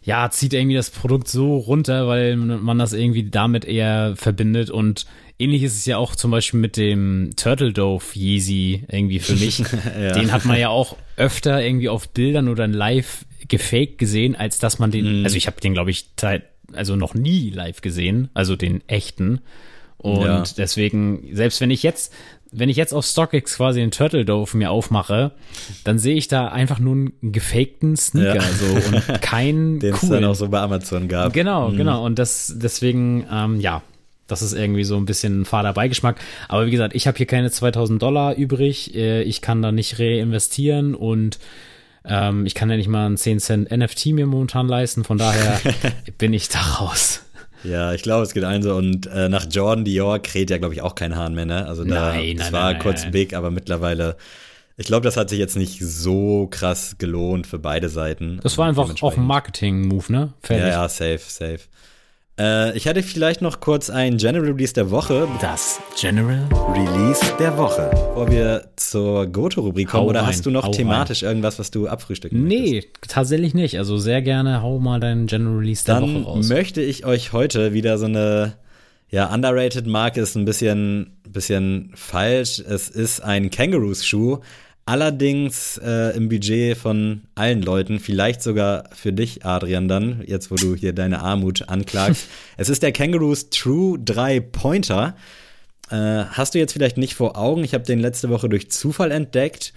ja zieht irgendwie das Produkt so runter, weil man das irgendwie damit eher verbindet und ähnlich ist es ja auch zum Beispiel mit dem Turtle Dove Yeezy irgendwie für mich. <laughs> ja. Den hat man ja auch öfter irgendwie auf Bildern oder in Live gefaked gesehen, als dass man den, mhm. also ich habe den, glaube ich, also noch nie live gesehen, also den echten. Und ja. deswegen, selbst wenn ich jetzt, wenn ich jetzt auf StockX quasi den Turtle Dove mir aufmache, dann sehe ich da einfach nur einen gefakten Sneaker ja. so und <laughs> keinen Den es dann auch so bei Amazon gab. Genau, mhm. genau. Und das deswegen, ähm, ja, das ist irgendwie so ein bisschen ein fader Beigeschmack. Aber wie gesagt, ich habe hier keine 2000 Dollar übrig. Äh, ich kann da nicht reinvestieren und ähm, ich kann ja nicht mal einen 10 Cent NFT mir momentan leisten, von daher <laughs> bin ich da raus. Ja, ich glaube, es geht allen so. Und äh, nach Jordan Dior kräht ja, glaube ich, auch kein Hahn mehr, ne? Also da, nein, das nein, war nein, kurz big, aber mittlerweile, ich glaube, das hat sich jetzt nicht so krass gelohnt für beide Seiten. Das war einfach auch ein Marketing-Move, ne? Fertig. Ja, ja, safe, safe. Äh, ich hatte vielleicht noch kurz ein General Release der Woche. Das General Release der Woche. Bevor wir zur Goto-Rubrik kommen, oder rein, hast du noch thematisch rein. irgendwas, was du abfrühstücken Nee, möchtest? tatsächlich nicht. Also sehr gerne hau mal deinen General Release der Dann Woche raus. Dann möchte ich euch heute wieder so eine ja, underrated Marke ist ein bisschen, bisschen falsch. Es ist ein Kangaroos-Schuh, Allerdings äh, im Budget von allen Leuten, vielleicht sogar für dich, Adrian, dann, jetzt wo du hier deine Armut anklagst. <laughs> es ist der Kangaroos True 3 Pointer. Äh, hast du jetzt vielleicht nicht vor Augen? Ich habe den letzte Woche durch Zufall entdeckt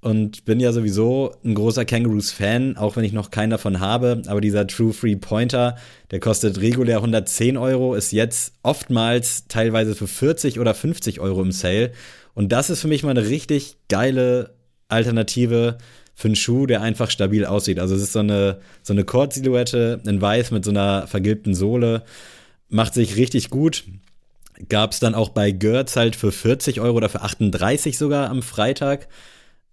und bin ja sowieso ein großer Kangaroos-Fan, auch wenn ich noch keinen davon habe. Aber dieser True Free Pointer, der kostet regulär 110 Euro, ist jetzt oftmals teilweise für 40 oder 50 Euro im Sale. Und das ist für mich mal eine richtig geile Alternative für einen Schuh, der einfach stabil aussieht. Also es ist so eine, so eine Kord-Silhouette in weiß mit so einer vergilbten Sohle. Macht sich richtig gut. Gab es dann auch bei Götz halt für 40 Euro oder für 38 sogar am Freitag.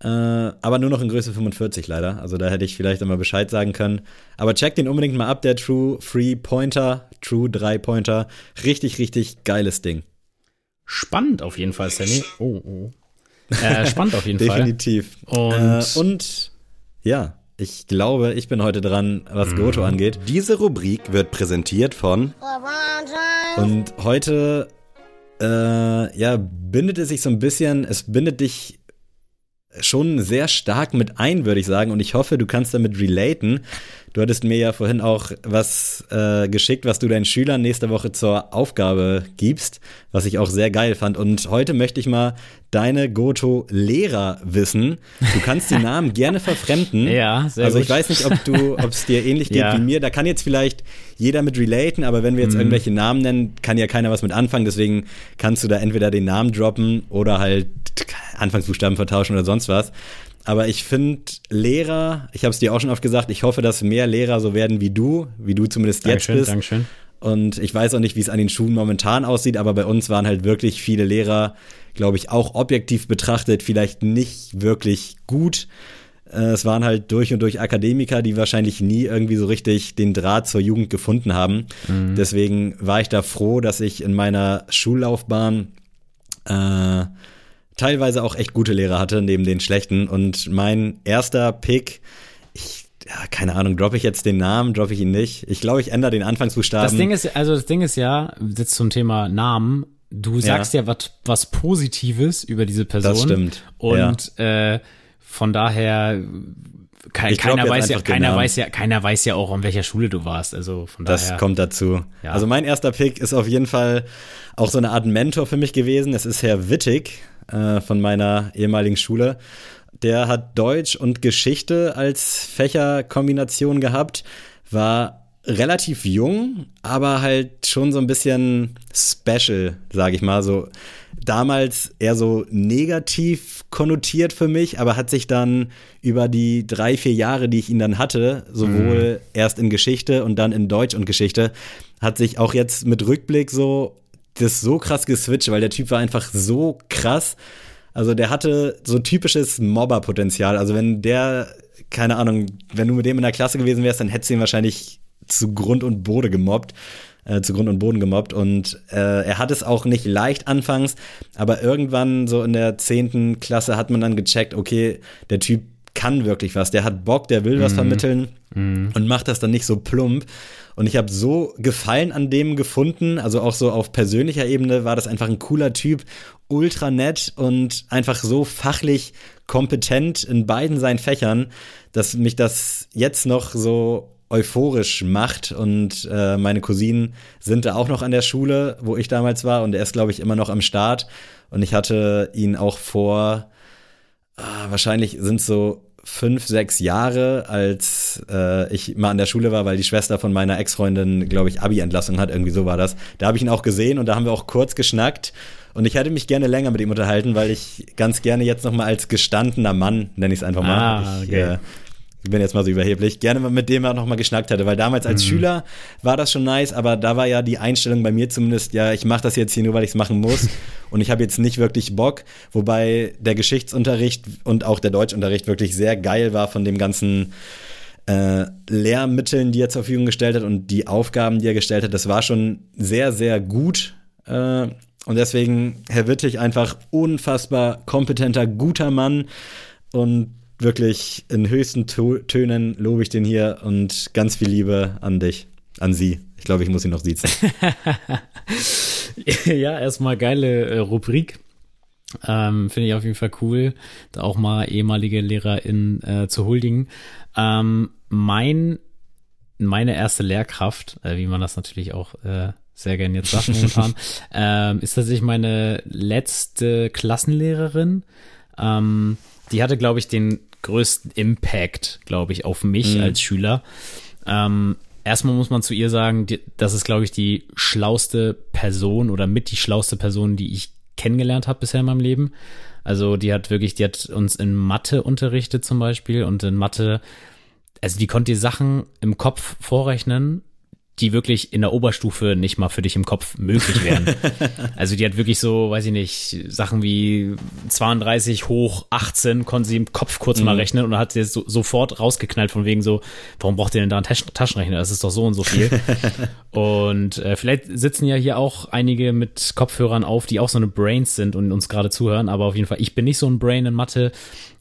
Äh, aber nur noch in Größe 45 leider. Also da hätte ich vielleicht einmal Bescheid sagen können. Aber check den unbedingt mal ab, der True Free Pointer, True 3 Pointer. Richtig, richtig geiles Ding. Spannend auf jeden Fall, Sammy. Oh, oh. Äh, spannend auf jeden Definitiv. Fall. Definitiv. Äh, und ja, ich glaube, ich bin heute dran, was Goto angeht. Diese Rubrik wird präsentiert von Und heute, äh, ja, bindet es sich so ein bisschen, es bindet dich schon sehr stark mit ein, würde ich sagen. Und ich hoffe, du kannst damit relaten. Du hattest mir ja vorhin auch was äh, geschickt, was du deinen Schülern nächste Woche zur Aufgabe gibst, was ich auch sehr geil fand. Und heute möchte ich mal deine Goto-Lehrer wissen. Du kannst die Namen <laughs> gerne verfremden. Ja, sehr Also gut. ich weiß nicht, ob du, ob es dir ähnlich geht <laughs> Ja. wie mir. Da kann jetzt vielleicht jeder mit relaten, aber wenn wir Mhm. jetzt irgendwelche Namen nennen, kann ja keiner was mit anfangen. Deswegen kannst du da entweder den Namen droppen oder halt Anfangsbuchstaben vertauschen oder sonst was. Aber ich finde Lehrer, ich habe es dir auch schon oft gesagt, ich hoffe, dass mehr Lehrer so werden wie du, wie du zumindest Dankeschön, jetzt bist. Dankeschön. Und ich weiß auch nicht, wie es an den Schulen momentan aussieht, aber bei uns waren halt wirklich viele Lehrer, glaube ich, auch objektiv betrachtet, vielleicht nicht wirklich gut. Äh, Es waren halt durch und durch Akademiker, die wahrscheinlich nie irgendwie so richtig den Draht zur Jugend gefunden haben. Deswegen war ich da froh, dass ich in meiner Schullaufbahn äh, teilweise auch echt gute Lehrer hatte, neben den schlechten. Und mein erster Pick, ich, ja, keine Ahnung, droppe ich jetzt den Namen, droppe ich ihn nicht. Ich glaube, ich ändere den Anfangsbuchstaben. Das Ding ist, also das Ding ist ja, jetzt zum Thema Namen, du sagst ja, was, was Positives über diese Person. Das stimmt, Und äh, von daher kein, keiner weiß ja, keiner weiß ja, keiner weiß ja auch, an welcher Schule du warst. Also von Das daher. kommt dazu. Ja. Also mein erster Pick ist auf jeden Fall auch so eine Art Mentor für mich gewesen. Es ist Herr Wittig äh, von meiner ehemaligen Schule. Der hat Deutsch und Geschichte als Fächerkombination gehabt, war relativ jung, aber halt schon so ein bisschen special, sage ich mal. So damals eher so negativ konnotiert für mich, aber hat sich dann über die drei, vier Jahre, die ich ihn dann hatte, sowohl erst in Geschichte und dann in Deutsch und Geschichte, hat sich auch jetzt mit Rückblick so das so krass geswitcht, weil der Typ war einfach so krass. Also der hatte so typisches Mobberpotenzial. Also wenn der, keine Ahnung, wenn du mit dem in der Klasse gewesen wärst, dann hättest du ihn wahrscheinlich zu Grund und Boden gemobbt. Äh, zu Grund und Boden gemobbt. Und äh, er hat es auch nicht leicht anfangs, aber irgendwann so in der zehnten Klasse hat man dann gecheckt, okay, der Typ kann wirklich was, der hat Bock, der will was vermitteln und macht das dann nicht so plump. Und ich habe so Gefallen an dem gefunden, also auch so auf persönlicher Ebene war das einfach ein cooler Typ, ultra nett und einfach so fachlich kompetent in beiden seinen Fächern, dass mich das jetzt noch so euphorisch macht. Und äh, meine Cousinen sind da auch noch an der Schule, wo ich damals war. Und er ist glaube ich immer noch am Start. Und ich hatte ihn auch vor ah, wahrscheinlich sind so fünf, sechs Jahre, als äh, ich mal an der Schule war, weil die Schwester von meiner Ex-Freundin, glaube ich, Abi-Entlassung hat, irgendwie so war das. Da habe ich ihn auch gesehen und da haben wir auch kurz geschnackt. Und ich hätte mich gerne länger mit ihm unterhalten, weil ich ganz gerne jetzt noch mal als gestandener Mann, nenne ich es einfach mal, Ah, ich, okay. äh, ich bin jetzt mal so überheblich, gerne mit dem noch mal geschnackt hätte, weil damals Mhm. als Schüler war das schon nice, aber da war ja die Einstellung bei mir zumindest, ja, ich mache das jetzt hier nur, weil ich es machen muss. <laughs> Und ich habe jetzt nicht wirklich Bock, wobei der Geschichtsunterricht und auch der Deutschunterricht wirklich sehr geil war von dem ganzen äh, Lehrmitteln, die er zur Verfügung gestellt hat und die Aufgaben, die er gestellt hat, das war schon sehr, sehr gut. Äh, und deswegen, Herr Wittig, einfach unfassbar kompetenter, guter Mann. Und wirklich in höchsten Tönen lobe ich den hier und ganz viel Liebe an dich, an sie. Ich glaube, ich muss ihn noch siezen. <laughs> ja, erstmal geile äh, Rubrik. Ähm, Finde ich auf jeden Fall cool, da auch mal ehemalige LehrerInnen äh, zu huldigen. Ähm, mein, meine erste Lehrkraft, äh, wie man das natürlich auch äh, sehr gern jetzt sagt momentan, <laughs> ähm, ist tatsächlich meine letzte Klassenlehrerin. Ähm, die hatte, glaube ich, den größten Impact, glaube ich, auf mich mhm. als Schüler. Ähm, erstmal muss man zu ihr sagen, die, das ist, glaube ich, die schlauste Person oder mit die schlauste Person, die ich kennengelernt habe bisher in meinem Leben. Also die hat wirklich, die hat uns in Mathe unterrichtet zum Beispiel und in Mathe, also die konnte die Sachen im Kopf vorrechnen die wirklich in der Oberstufe nicht mal für dich im Kopf möglich wären. <laughs> also die hat wirklich so, weiß ich nicht, Sachen wie 32 hoch 18 konnte sie im Kopf kurz mhm. mal rechnen und hat sie so, sofort rausgeknallt von wegen so, warum braucht ihr denn da einen Taschen Taschenrechner? Das ist doch so und so viel. <laughs> und äh, vielleicht sitzen ja hier auch einige mit Kopfhörern auf, die auch so eine Brains sind und uns gerade zuhören, aber auf jeden Fall, ich bin nicht so ein Brain in Mathe.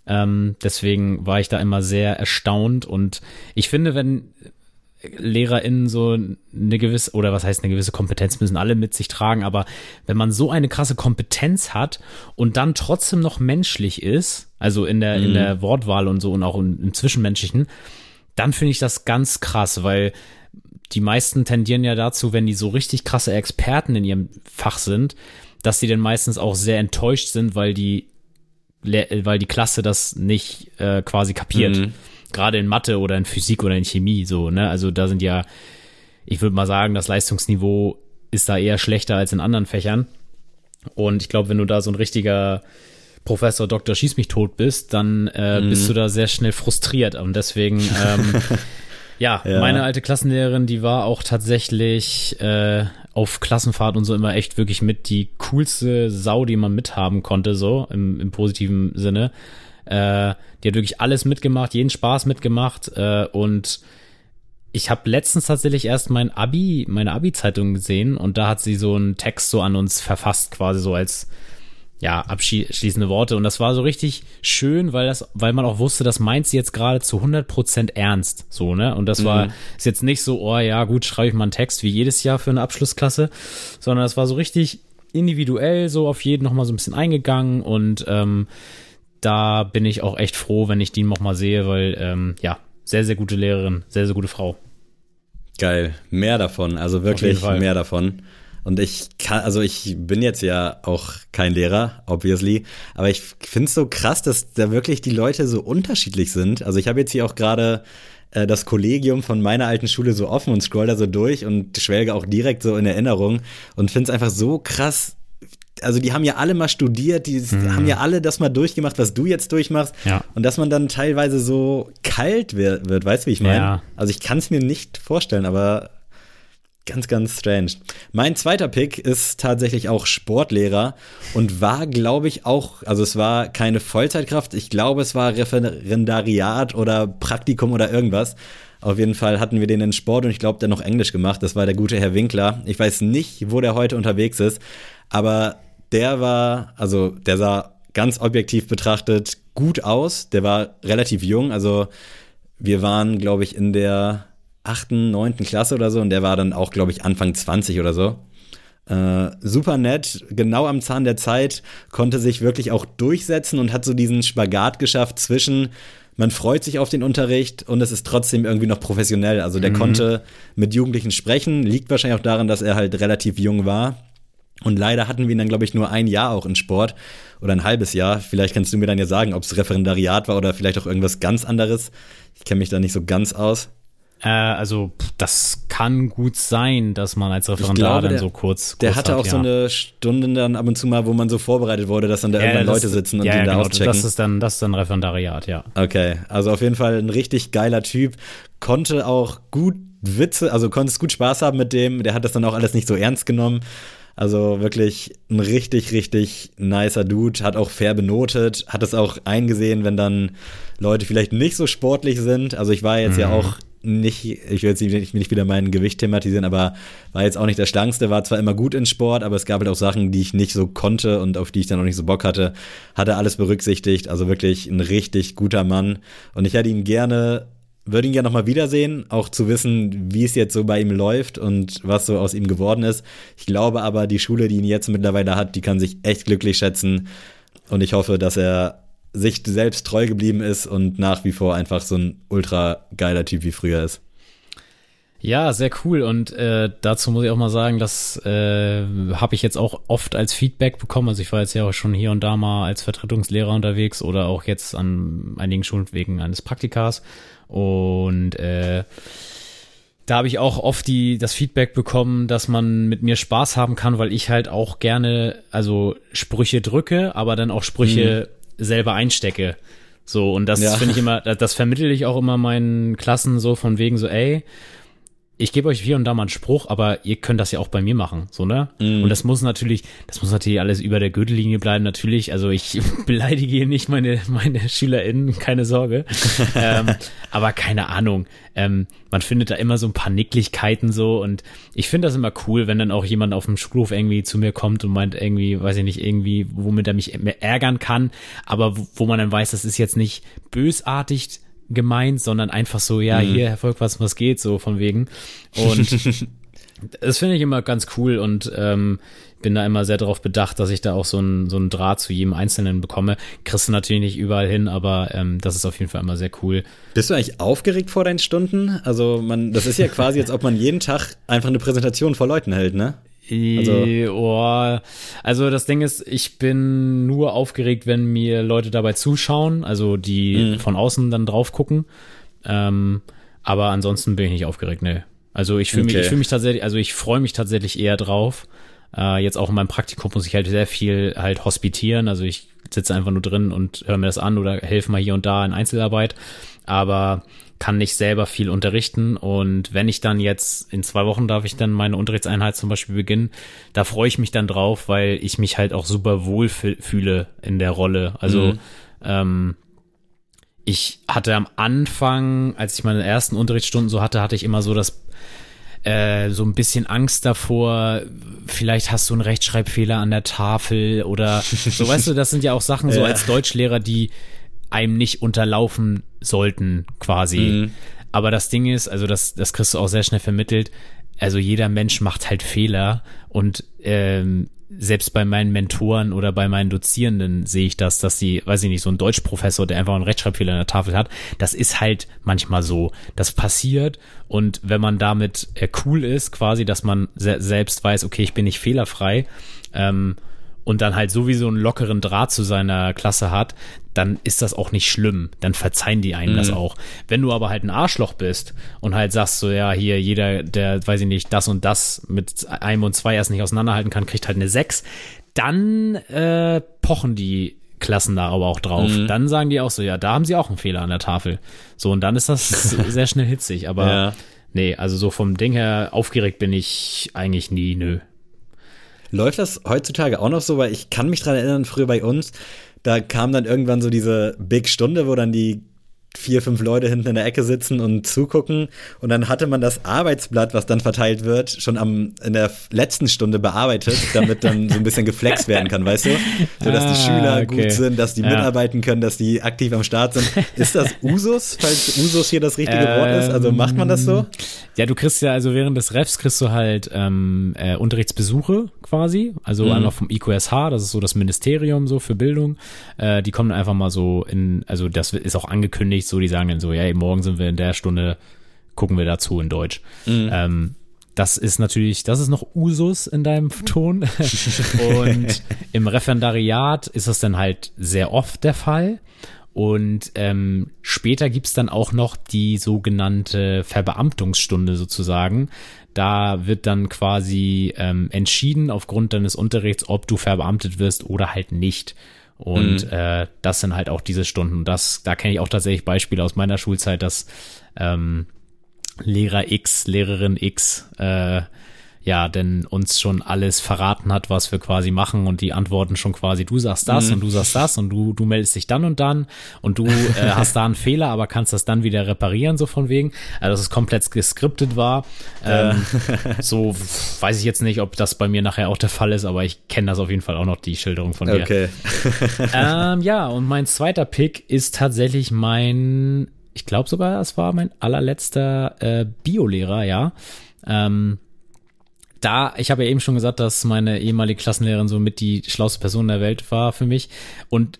Ähm, deswegen war ich da immer sehr erstaunt und ich finde, wenn LehrerInnen so eine gewisse, oder was heißt eine gewisse Kompetenz müssen alle mit sich tragen, aber wenn man so eine krasse Kompetenz hat und dann trotzdem noch menschlich ist, also in der, mhm. in der Wortwahl und so und auch im, im Zwischenmenschlichen, dann finde ich das ganz krass, weil die meisten tendieren ja dazu, wenn die so richtig krasse Experten in ihrem Fach sind, dass sie dann meistens auch sehr enttäuscht sind, weil die, weil die Klasse das nicht äh, quasi kapiert. Mhm gerade in Mathe oder in Physik oder in Chemie so, ne? Also da sind ja, ich würde mal sagen, das Leistungsniveau ist da eher schlechter als in anderen Fächern. Und ich glaube, wenn du da so ein richtiger Professor Dr. Schieß mich tot bist, dann äh, mhm. bist du da sehr schnell frustriert. Und deswegen, ähm, <laughs> ja, ja, meine alte Klassenlehrerin, die war auch tatsächlich äh, auf Klassenfahrt und so immer echt wirklich mit die coolste Sau, die man mithaben konnte, so im, im positiven Sinne. Äh, die hat wirklich alles mitgemacht, jeden Spaß mitgemacht äh, und ich habe letztens tatsächlich erst mein Abi, meine Abi-Zeitung gesehen und da hat sie so einen Text so an uns verfasst, quasi so als ja, abschließende Worte. Und das war so richtig schön, weil das, weil man auch wusste, das meint sie jetzt gerade zu 100 Prozent ernst. So, ne? Und das war, mhm. ist jetzt nicht so, oh ja, gut, schreibe ich mal einen Text wie jedes Jahr für eine Abschlussklasse, sondern das war so richtig individuell, so auf jeden nochmal so ein bisschen eingegangen und, ähm, da bin ich auch echt froh, wenn ich die nochmal sehe, weil ähm, ja, sehr, sehr gute Lehrerin, sehr, sehr gute Frau. Geil, mehr davon, also wirklich mehr davon. Und ich kann, also ich bin jetzt ja auch kein Lehrer, obviously, aber ich finde es so krass, dass da wirklich die Leute so unterschiedlich sind. Also ich habe jetzt hier auch gerade äh, das Kollegium von meiner alten Schule so offen und scroll da so durch und schwelge auch direkt so in Erinnerung und finde es einfach so krass, also die haben ja alle mal studiert, die mhm. haben ja alle das mal durchgemacht, was du jetzt durchmachst. Ja. Und dass man dann teilweise so kalt wird, wird weißt du, wie ich meine? Ja. Also ich kann es mir nicht vorstellen, aber ganz, ganz strange. Mein zweiter Pick ist tatsächlich auch Sportlehrer und war, glaube ich, auch, also es war keine Vollzeitkraft, ich glaube, es war Referendariat oder Praktikum oder irgendwas. Auf jeden Fall hatten wir den in Sport und ich glaube, der noch Englisch gemacht. Das war der gute Herr Winkler. Ich weiß nicht, wo der heute unterwegs ist, aber der war, also der sah ganz objektiv betrachtet gut aus. Der war relativ jung, also wir waren, glaube ich, in der achten, neunten Klasse oder so und der war dann auch, glaube ich, Anfang 20 oder so. Äh, super nett, genau am Zahn der Zeit, konnte sich wirklich auch durchsetzen und hat so diesen Spagat geschafft zwischen, man freut sich auf den Unterricht und es ist trotzdem irgendwie noch professionell. Also der mhm. konnte mit Jugendlichen sprechen, liegt wahrscheinlich auch daran, dass er halt relativ jung war. Und leider hatten wir ihn dann, glaube ich, nur ein Jahr auch in Sport oder ein halbes Jahr. Vielleicht kannst du mir dann ja sagen, ob es Referendariat war oder vielleicht auch irgendwas ganz anderes. Ich kenne mich da nicht so ganz aus. Äh, also das kann gut sein, dass man als Referendar glaube, dann der, so kurz, kurz Der hatte hat, auch ja. so eine Stunde dann ab und zu mal, wo man so vorbereitet wurde, dass dann da ja, irgendwann das, Leute sitzen und ja, den da genau, auschecken. Das ist dann das ist dann Referendariat, ja. Okay, also auf jeden Fall ein richtig geiler Typ, konnte auch gut Witze, also konnte es gut Spaß haben mit dem. Der hat das dann auch alles nicht so ernst genommen. Also wirklich ein richtig, richtig nicer Dude, hat auch fair benotet, hat es auch eingesehen, wenn dann Leute vielleicht nicht so sportlich sind. Also ich war jetzt mhm. ja auch nicht, ich will jetzt nicht, nicht wieder mein Gewicht thematisieren, aber war jetzt auch nicht der Schlankste, war zwar immer gut in Sport, aber es gab halt auch Sachen, die ich nicht so konnte und auf die ich dann auch nicht so Bock hatte. Hat er alles berücksichtigt, also wirklich ein richtig guter Mann. Und ich hätte ihn gerne würde ihn ja nochmal wiedersehen, auch zu wissen, wie es jetzt so bei ihm läuft und was so aus ihm geworden ist. Ich glaube aber, die Schule, die ihn jetzt mittlerweile hat, die kann sich echt glücklich schätzen. Und ich hoffe, dass er sich selbst treu geblieben ist und nach wie vor einfach so ein ultra geiler Typ wie früher ist. Ja, sehr cool. Und äh, dazu muss ich auch mal sagen, das äh, habe ich jetzt auch oft als Feedback bekommen. Also ich war jetzt ja auch schon hier und da mal als Vertretungslehrer unterwegs oder auch jetzt an einigen Schulen wegen eines Praktikas. Und äh, da habe ich auch oft die, das Feedback bekommen, dass man mit mir Spaß haben kann, weil ich halt auch gerne, also Sprüche drücke, aber dann auch Sprüche mhm. selber einstecke. So, und das ja. finde ich immer, das vermittel ich auch immer meinen Klassen so von wegen so, ey, ich gebe euch hier und da mal einen Spruch, aber ihr könnt das ja auch bei mir machen, so, ne? Mm. Und das muss natürlich, das muss natürlich alles über der Gürtellinie bleiben, natürlich. Also ich <laughs> beleidige hier nicht meine, meine SchülerInnen, keine Sorge. <laughs> ähm, aber keine Ahnung. Ähm, man findet da immer so ein paar Nicklichkeiten so und ich finde das immer cool, wenn dann auch jemand auf dem Schulhof irgendwie zu mir kommt und meint irgendwie, weiß ich nicht, irgendwie, womit er mich ärgern kann, aber wo, wo man dann weiß, das ist jetzt nicht bösartig, gemeint, sondern einfach so, ja, mhm. hier, Herr Volk, was, was geht, so von wegen. Und <laughs> das finde ich immer ganz cool und ähm, bin da immer sehr darauf bedacht, dass ich da auch so einen so einen Draht zu jedem Einzelnen bekomme. Kriegst du natürlich nicht überall hin, aber ähm, das ist auf jeden Fall immer sehr cool. Bist du eigentlich aufgeregt vor deinen Stunden? Also man, das ist ja quasi, <laughs> als ob man jeden Tag einfach eine Präsentation vor Leuten hält, ne? Also, oh, also das Ding ist, ich bin nur aufgeregt, wenn mir Leute dabei zuschauen, also die mhm. von außen dann drauf gucken. Ähm, aber ansonsten bin ich nicht aufgeregt, ne. Also ich fühle okay. mich, ich fühle mich tatsächlich, also ich freue mich tatsächlich eher drauf. Äh, jetzt auch in meinem Praktikum muss ich halt sehr viel halt hospitieren. Also ich sitze einfach nur drin und höre mir das an oder helfe mal hier und da in Einzelarbeit. Aber kann nicht selber viel unterrichten. Und wenn ich dann jetzt in zwei Wochen darf ich dann meine Unterrichtseinheit zum Beispiel beginnen, da freue ich mich dann drauf, weil ich mich halt auch super wohl fühle in der Rolle. Also mhm. ähm, ich hatte am Anfang, als ich meine ersten Unterrichtsstunden so hatte, hatte ich immer so das äh, so ein bisschen Angst davor, vielleicht hast du einen Rechtschreibfehler an der Tafel oder <laughs> so, weißt du, das sind ja auch Sachen so als Deutschlehrer, die einem nicht unterlaufen sollten, quasi. Mhm. Aber das Ding ist, also das, das kriegst du auch sehr schnell vermittelt, also jeder Mensch macht halt Fehler und ähm, selbst bei meinen Mentoren oder bei meinen Dozierenden sehe ich das, dass sie, weiß ich nicht, so ein Deutschprofessor, der einfach einen Rechtschreibfehler in der Tafel hat, das ist halt manchmal so. Das passiert und wenn man damit äh, cool ist, quasi, dass man se selbst weiß, okay, ich bin nicht fehlerfrei, ähm, und dann halt sowieso einen lockeren Draht zu seiner Klasse hat, dann ist das auch nicht schlimm. Dann verzeihen die einem mhm. das auch. Wenn du aber halt ein Arschloch bist und halt sagst so, ja, hier jeder, der, weiß ich nicht, das und das mit einem und zwei erst nicht auseinanderhalten kann, kriegt halt eine sechs, dann äh, pochen die Klassen da aber auch drauf. Mhm. Dann sagen die auch so, ja, da haben sie auch einen Fehler an der Tafel. So, und dann ist das <laughs> sehr schnell hitzig. Aber ja. nee, also so vom Ding her aufgeregt bin ich eigentlich nie, nö. Läuft das heutzutage auch noch so? Weil ich kann mich dran erinnern, früher bei uns, da kam dann irgendwann so diese Big Stunde, wo dann die vier, fünf Leute hinten in der Ecke sitzen und zugucken. Und dann hatte man das Arbeitsblatt, was dann verteilt wird, schon am, in der letzten Stunde bearbeitet, damit dann so ein bisschen geflext werden kann, weißt du? So, dass die ah, Schüler okay. gut sind, dass die ja. mitarbeiten können, dass die aktiv am Start sind. Ist das Usus, falls Usus hier das richtige ähm, Wort ist? Also macht man das so? Ja, du kriegst ja, also während des Refs kriegst du halt ähm, äh, Unterrichtsbesuche quasi. Also mhm. einmal vom IQSH, das ist so das Ministerium so für Bildung. Äh, die kommen einfach mal so in, also das ist auch angekündigt, nicht so, die sagen dann so, ja, morgen sind wir in der Stunde, gucken wir dazu in Deutsch. Mhm. Ähm, das ist natürlich, das ist noch Usus in deinem <laughs> Ton. und im Referendariat ist das dann halt sehr oft der Fall. Und ähm, später gibt's dann auch noch die sogenannte Verbeamtungsstunde sozusagen. Da wird dann quasi ähm, entschieden aufgrund deines Unterrichts, ob du verbeamtet wirst oder halt nicht. Und mhm. äh, das sind halt auch diese Stunden. Das, da kenne ich auch tatsächlich Beispiele aus meiner Schulzeit, dass ähm, Lehrer X, Lehrerin X äh, ja, denn uns schon alles verraten hat, was wir quasi machen und die Antworten schon quasi, du sagst das mhm. und du sagst das und du, du meldest dich dann und dann und du äh, <laughs> hast da einen Fehler, aber kannst das dann wieder reparieren, so von wegen. Also, dass es komplett geskriptet war. Ähm, <laughs> so weiß ich jetzt nicht, ob das bei mir nachher auch der Fall ist, aber ich kenne das auf jeden Fall auch noch, die Schilderung von dir. Okay. ähm, ja, und mein zweiter Pick ist tatsächlich mein, ich glaube sogar, es war mein allerletzter äh, Biolehrer, ja. Ähm, da, ich habe ja eben schon gesagt, dass meine ehemalige Klassenlehrerin so mit die schlauste Person der Welt war für mich. Und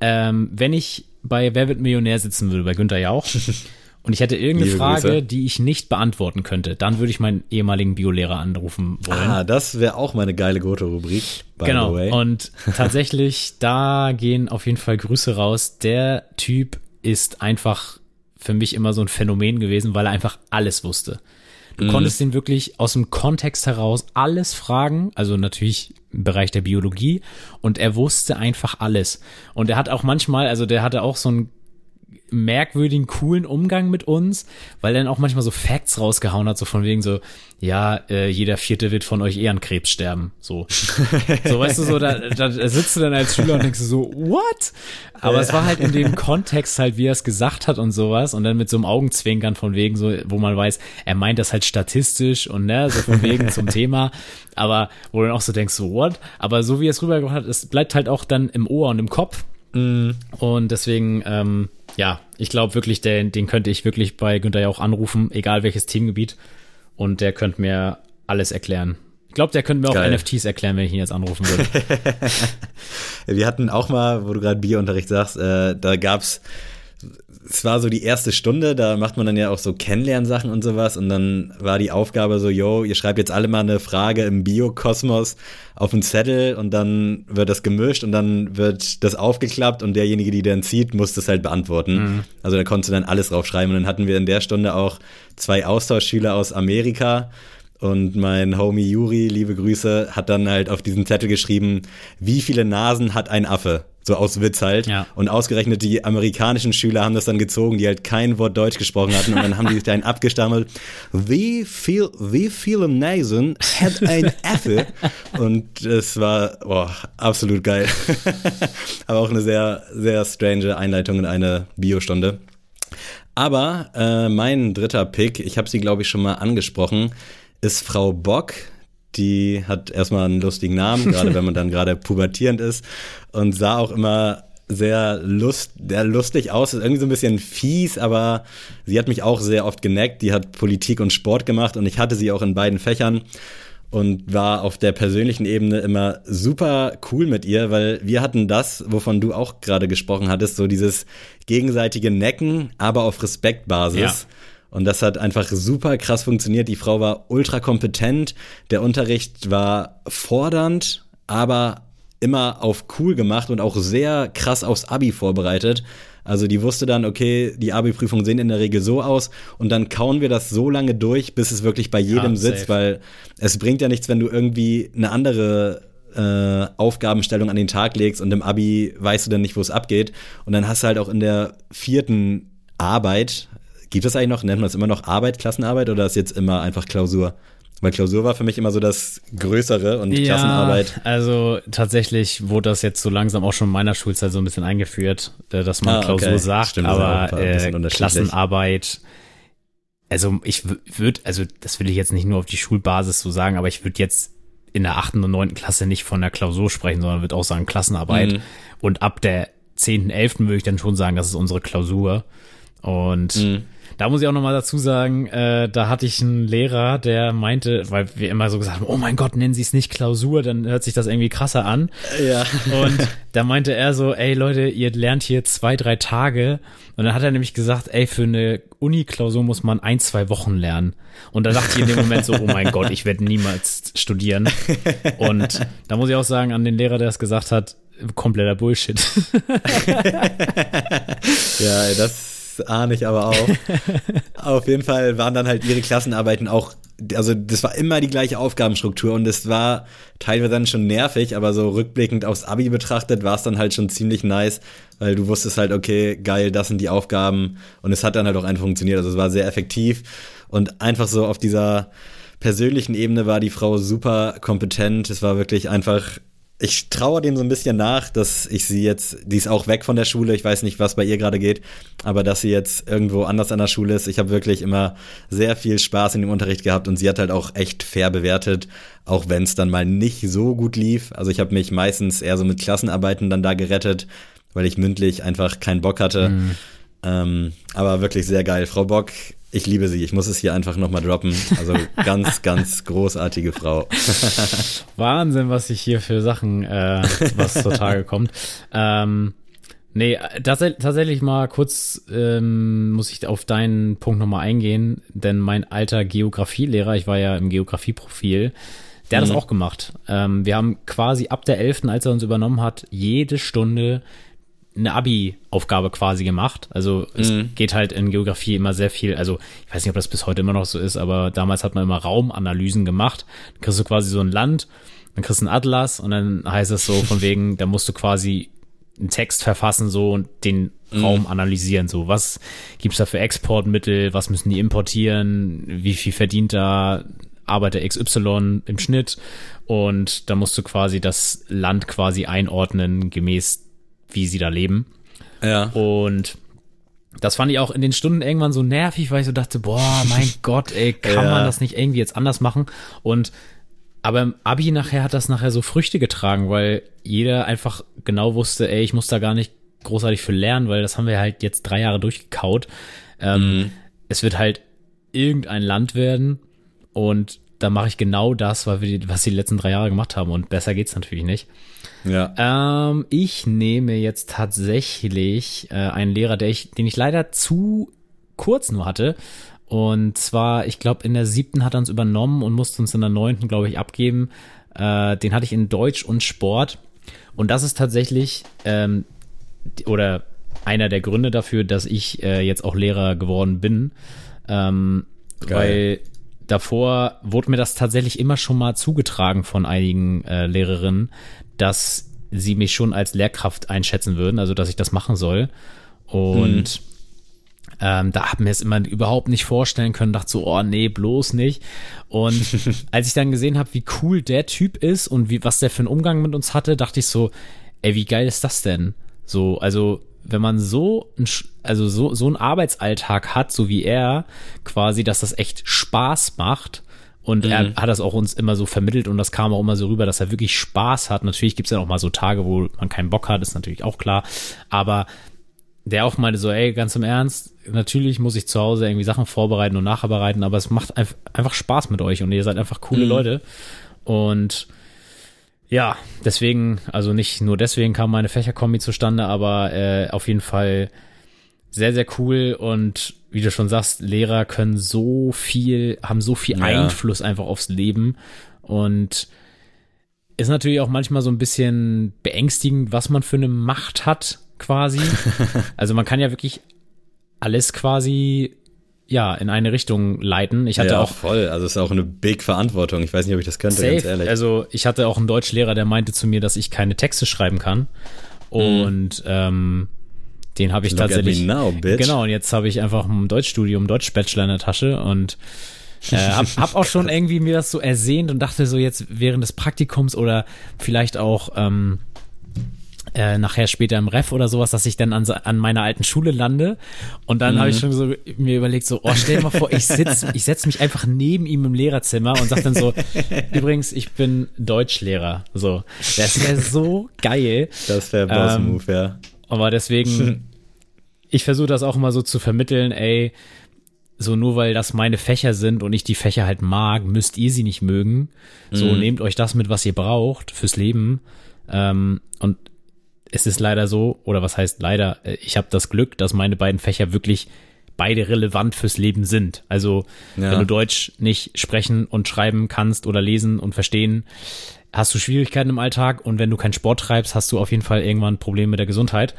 ähm, wenn ich bei Wer wird Millionär sitzen würde, bei Günther Jauch, <laughs> und ich hätte irgendeine Liebe Frage, Grüße. die ich nicht beantworten könnte, dann würde ich meinen ehemaligen Biolehrer anrufen wollen. Ah, das wäre auch meine geile Goto-Rubrik. Genau. Und tatsächlich, <laughs> da gehen auf jeden Fall Grüße raus. Der Typ ist einfach für mich immer so ein Phänomen gewesen, weil er einfach alles wusste. Du mhm. konntest ihn wirklich aus dem Kontext heraus alles fragen, also natürlich im Bereich der Biologie, und er wusste einfach alles. Und er hat auch manchmal, also der hatte auch so ein merkwürdigen, coolen Umgang mit uns, weil er dann auch manchmal so Facts rausgehauen hat, so von wegen so, ja, äh, jeder Vierte wird von euch eher an Krebs sterben. So, <laughs> so weißt du, so, da, da sitzt du dann als Schüler und denkst so, what? Aber es war halt in dem Kontext halt, wie er es gesagt hat und sowas und dann mit so einem Augenzwinkern von wegen so, wo man weiß, er meint das halt statistisch und ne, so von wegen zum Thema, aber wo du dann auch so denkst, so, what? Aber so wie er es rübergebracht hat, es bleibt halt auch dann im Ohr und im Kopf. Mm. Und deswegen, ähm, ja, ich glaube wirklich, den, den könnte ich wirklich bei Günther ja auch anrufen, egal welches Themengebiet. Und der könnte mir alles erklären. Ich glaube, der könnte mir Geil. auch NFTs erklären, wenn ich ihn jetzt anrufen würde. <laughs> Wir hatten auch mal, wo du gerade Bierunterricht sagst, äh, da gab's es war so die erste Stunde, da macht man dann ja auch so Kennenlernsachen und sowas und dann war die Aufgabe so, yo, ihr schreibt jetzt alle mal eine Frage im Biokosmos auf einen Zettel und dann wird das gemischt und dann wird das aufgeklappt und derjenige, die dann zieht, muss das halt beantworten. Mhm. Also da konntest du dann alles draufschreiben und dann hatten wir in der Stunde auch zwei Austauschschüler aus Amerika und mein Homie Juri, liebe Grüße, hat dann halt auf diesen Zettel geschrieben, wie viele Nasen hat ein Affe? So aus Witz halt. Ja. Und ausgerechnet die amerikanischen Schüler haben das dann gezogen, die halt kein Wort Deutsch gesprochen hatten. Und dann haben die sich dann abgestammelt, wie viel, wie viele Nasen hat ein Affe? Und es war boah, absolut geil. <laughs> Aber auch eine sehr, sehr strange Einleitung in eine Biostunde. Aber äh, mein dritter Pick, ich habe sie, glaube ich, schon mal angesprochen, ist Frau Bock. Die hat erstmal einen lustigen Namen, gerade wenn man dann gerade pubertierend ist und sah auch immer sehr, lust, sehr lustig aus, ist irgendwie so ein bisschen fies, aber sie hat mich auch sehr oft geneckt. Die hat Politik und Sport gemacht und ich hatte sie auch in beiden Fächern und war auf der persönlichen Ebene immer super cool mit ihr, weil wir hatten das, wovon du auch gerade gesprochen hattest, so dieses gegenseitige Necken, aber auf Respektbasis. Ja. Und das hat einfach super krass funktioniert. Die Frau war ultra kompetent. Der Unterricht war fordernd, aber immer auf cool gemacht und auch sehr krass aufs Abi vorbereitet. Also die wusste dann, okay, die Abi-Prüfungen sehen in der Regel so aus und dann kauen wir das so lange durch, bis es wirklich bei jedem ja, sitzt, weil es bringt ja nichts, wenn du irgendwie eine andere äh, Aufgabenstellung an den Tag legst und im Abi weißt du dann nicht, wo es abgeht. Und dann hast du halt auch in der vierten Arbeit, Gibt es eigentlich noch, nennt man es immer noch Arbeit, Klassenarbeit oder ist jetzt immer einfach Klausur? Weil Klausur war für mich immer so das Größere und ja, Klassenarbeit. Also tatsächlich wurde das jetzt so langsam auch schon in meiner Schulzeit so ein bisschen eingeführt, äh, dass man ah, Klausur okay. sagt, Stimmt, aber äh, Klassenarbeit. Also ich würde, also das will ich jetzt nicht nur auf die Schulbasis so sagen, aber ich würde jetzt in der achten und neunten Klasse nicht von der Klausur sprechen, sondern würde auch sagen Klassenarbeit. Mhm. Und ab der zehnten, elften würde ich dann schon sagen, das ist unsere Klausur. Und mhm. Da muss ich auch nochmal dazu sagen, äh, da hatte ich einen Lehrer, der meinte, weil wir immer so gesagt haben, oh mein Gott, nennen Sie es nicht Klausur, dann hört sich das irgendwie krasser an. Ja. Und <laughs> da meinte er so, ey Leute, ihr lernt hier zwei, drei Tage. Und dann hat er nämlich gesagt, ey, für eine Uni-Klausur muss man ein, zwei Wochen lernen. Und da dachte ich in dem Moment so, oh mein Gott, ich werde niemals studieren. Und da muss ich auch sagen, an den Lehrer, der es gesagt hat, kompletter Bullshit. <laughs> ja, das ahne ich aber auch. <laughs> Auf jeden Fall waren dann halt ihre Klassenarbeiten auch, also das war immer die gleiche Aufgabenstruktur und es war teilweise dann schon nervig, aber so rückblickend aufs Abi betrachtet war es dann halt schon ziemlich nice, weil du wusstest halt, okay, geil, das sind die Aufgaben und es hat dann halt auch einfach funktioniert. Also es war sehr effektiv und einfach so auf dieser persönlichen Ebene war die Frau super kompetent. Es war wirklich einfach ich traue dem so ein bisschen nach, dass ich sie jetzt, die ist auch weg von der Schule, ich weiß nicht, was bei ihr gerade geht, aber dass sie jetzt irgendwo anders an der Schule ist. Ich habe wirklich immer sehr viel Spaß in dem Unterricht gehabt und sie hat halt auch echt fair bewertet, auch wenn es dann mal nicht so gut lief. Also ich habe mich meistens eher so mit Klassenarbeiten dann da gerettet, weil ich mündlich einfach keinen Bock hatte. Mhm. Ähm, aber wirklich sehr geil. Frau Bock ich liebe sie. Ich muss es hier einfach nochmal droppen. Also <laughs> ganz, ganz großartige Frau. <laughs> Wahnsinn, was sich hier für Sachen, äh, was zutage kommt. Ähm, Nee, tats tatsächlich mal kurz ähm, muss ich auf deinen Punkt nochmal eingehen, denn mein alter Geografielehrer, ich war ja im Geografieprofil, der hat mhm. das auch gemacht. Ähm, wir haben quasi ab der 11., als er uns übernommen hat, jede Stunde eine Abi-Aufgabe quasi gemacht. Also es mhm. geht halt in Geografie immer sehr viel, also ich weiß nicht, ob das bis heute immer noch so ist, aber damals hat man immer Raumanalysen gemacht. Dann kriegst du quasi so ein Land, dann kriegst du einen Atlas und dann heißt es so von <laughs> wegen, da musst du quasi einen Text verfassen so und den mhm. Raum analysieren. So, was gibt's da für Exportmittel? Was müssen die importieren? Wie viel verdient da Arbeiter XY im Schnitt? Und da musst du quasi das Land quasi einordnen, gemäß wie sie da leben. Ja. Und das fand ich auch in den Stunden irgendwann so nervig, weil ich so dachte, boah, mein <laughs> Gott, ey, kann ja. man das nicht irgendwie jetzt anders machen? Und aber im Abi nachher hat das nachher so Früchte getragen, weil jeder einfach genau wusste, ey, ich muss da gar nicht großartig für lernen, weil das haben wir halt jetzt drei Jahre durchgekaut. Ähm, mhm. Es wird halt irgendein Land werden und da mache ich genau das, weil wir was die letzten drei Jahre gemacht haben und besser geht's natürlich nicht. Ja. Ähm, ich nehme jetzt tatsächlich äh, einen Lehrer, der ich, den ich leider zu kurz nur hatte und zwar, ich glaube, in der siebten hat er uns übernommen und musste uns in der neunten, glaube ich, abgeben. Äh, den hatte ich in Deutsch und Sport. Und das ist tatsächlich, ähm, oder einer der Gründe dafür, dass ich äh, jetzt auch Lehrer geworden bin. Ähm, weil davor wurde mir das tatsächlich immer schon mal zugetragen von einigen äh, Lehrerinnen, dass sie mich schon als Lehrkraft einschätzen würden, also dass ich das machen soll. Und hm ähm, da haben wir es immer überhaupt nicht vorstellen können, dachte so, oh nee, bloß nicht. Und <laughs> als ich dann gesehen habe, wie cool der Typ ist und wie, was der für einen Umgang mit uns hatte, dachte ich so, ey, wie geil ist das denn? So, also wenn man so, also so, so einen Arbeitsalltag hat, so wie er, quasi, dass das echt Spaß macht. Und mhm. er hat das auch uns immer so vermittelt und das kam auch immer so rüber, dass er wirklich Spaß hat. Natürlich gibt es ja auch mal so Tage, wo man keinen Bock hat, ist natürlich auch klar. Aber der auch meinte so, ey, ganz im Ernst, natürlich muss ich zu Hause irgendwie Sachen vorbereiten und nacharbeiten, aber es macht einfach Spaß mit euch und ihr seid einfach coole mhm. Leute. Und ja, deswegen, also nicht nur deswegen kam meine Fächerkombi zustande, aber äh, auf jeden Fall sehr, sehr cool und wie du schon sagst, Lehrer können so viel, haben so viel ja. Einfluss einfach aufs Leben und ist natürlich auch manchmal so ein bisschen beängstigend, was man für eine Macht hat, quasi. <laughs> also man kann ja wirklich alles quasi ja, in eine Richtung leiten. Ich hatte ja, auch voll. Also es ist auch eine big Verantwortung. Ich weiß nicht, ob ich das könnte, safe. ganz ehrlich. Also ich hatte auch einen Deutschlehrer, der meinte zu mir, dass ich keine Texte schreiben kann. Und mm. ähm, den habe ich Look tatsächlich. Now, genau. Und jetzt habe ich einfach ein Deutschstudium, Deutsch-Bachelor in der Tasche und äh, hab, <laughs> hab auch schon irgendwie mir das so ersehnt und dachte so jetzt während des Praktikums oder vielleicht auch ähm, äh, nachher später im Ref oder sowas, dass ich dann an, an meiner alten Schule lande. Und dann mhm. habe ich schon so mir überlegt, so, oh, stell dir mal vor, ich sitz, <laughs> ich setz mich einfach neben ihm im Lehrerzimmer und sag dann so, <laughs> übrigens, ich bin Deutschlehrer. So, das wäre so geil. Das wäre Boss-Move, ähm, ja. Aber deswegen, ich versuche das auch immer so zu vermitteln, ey, so nur weil das meine Fächer sind und ich die Fächer halt mag, müsst ihr sie nicht mögen. So mhm. nehmt euch das mit, was ihr braucht fürs Leben. Ähm, und es ist leider so, oder was heißt leider, äh, ich habe das Glück, dass meine beiden Fächer wirklich beide relevant fürs Leben sind. Also ja. wenn du Deutsch nicht sprechen und schreiben kannst oder lesen und verstehen, hast du Schwierigkeiten im Alltag und wenn du keinen Sport treibst, hast du auf jeden Fall irgendwann Probleme mit der Gesundheit.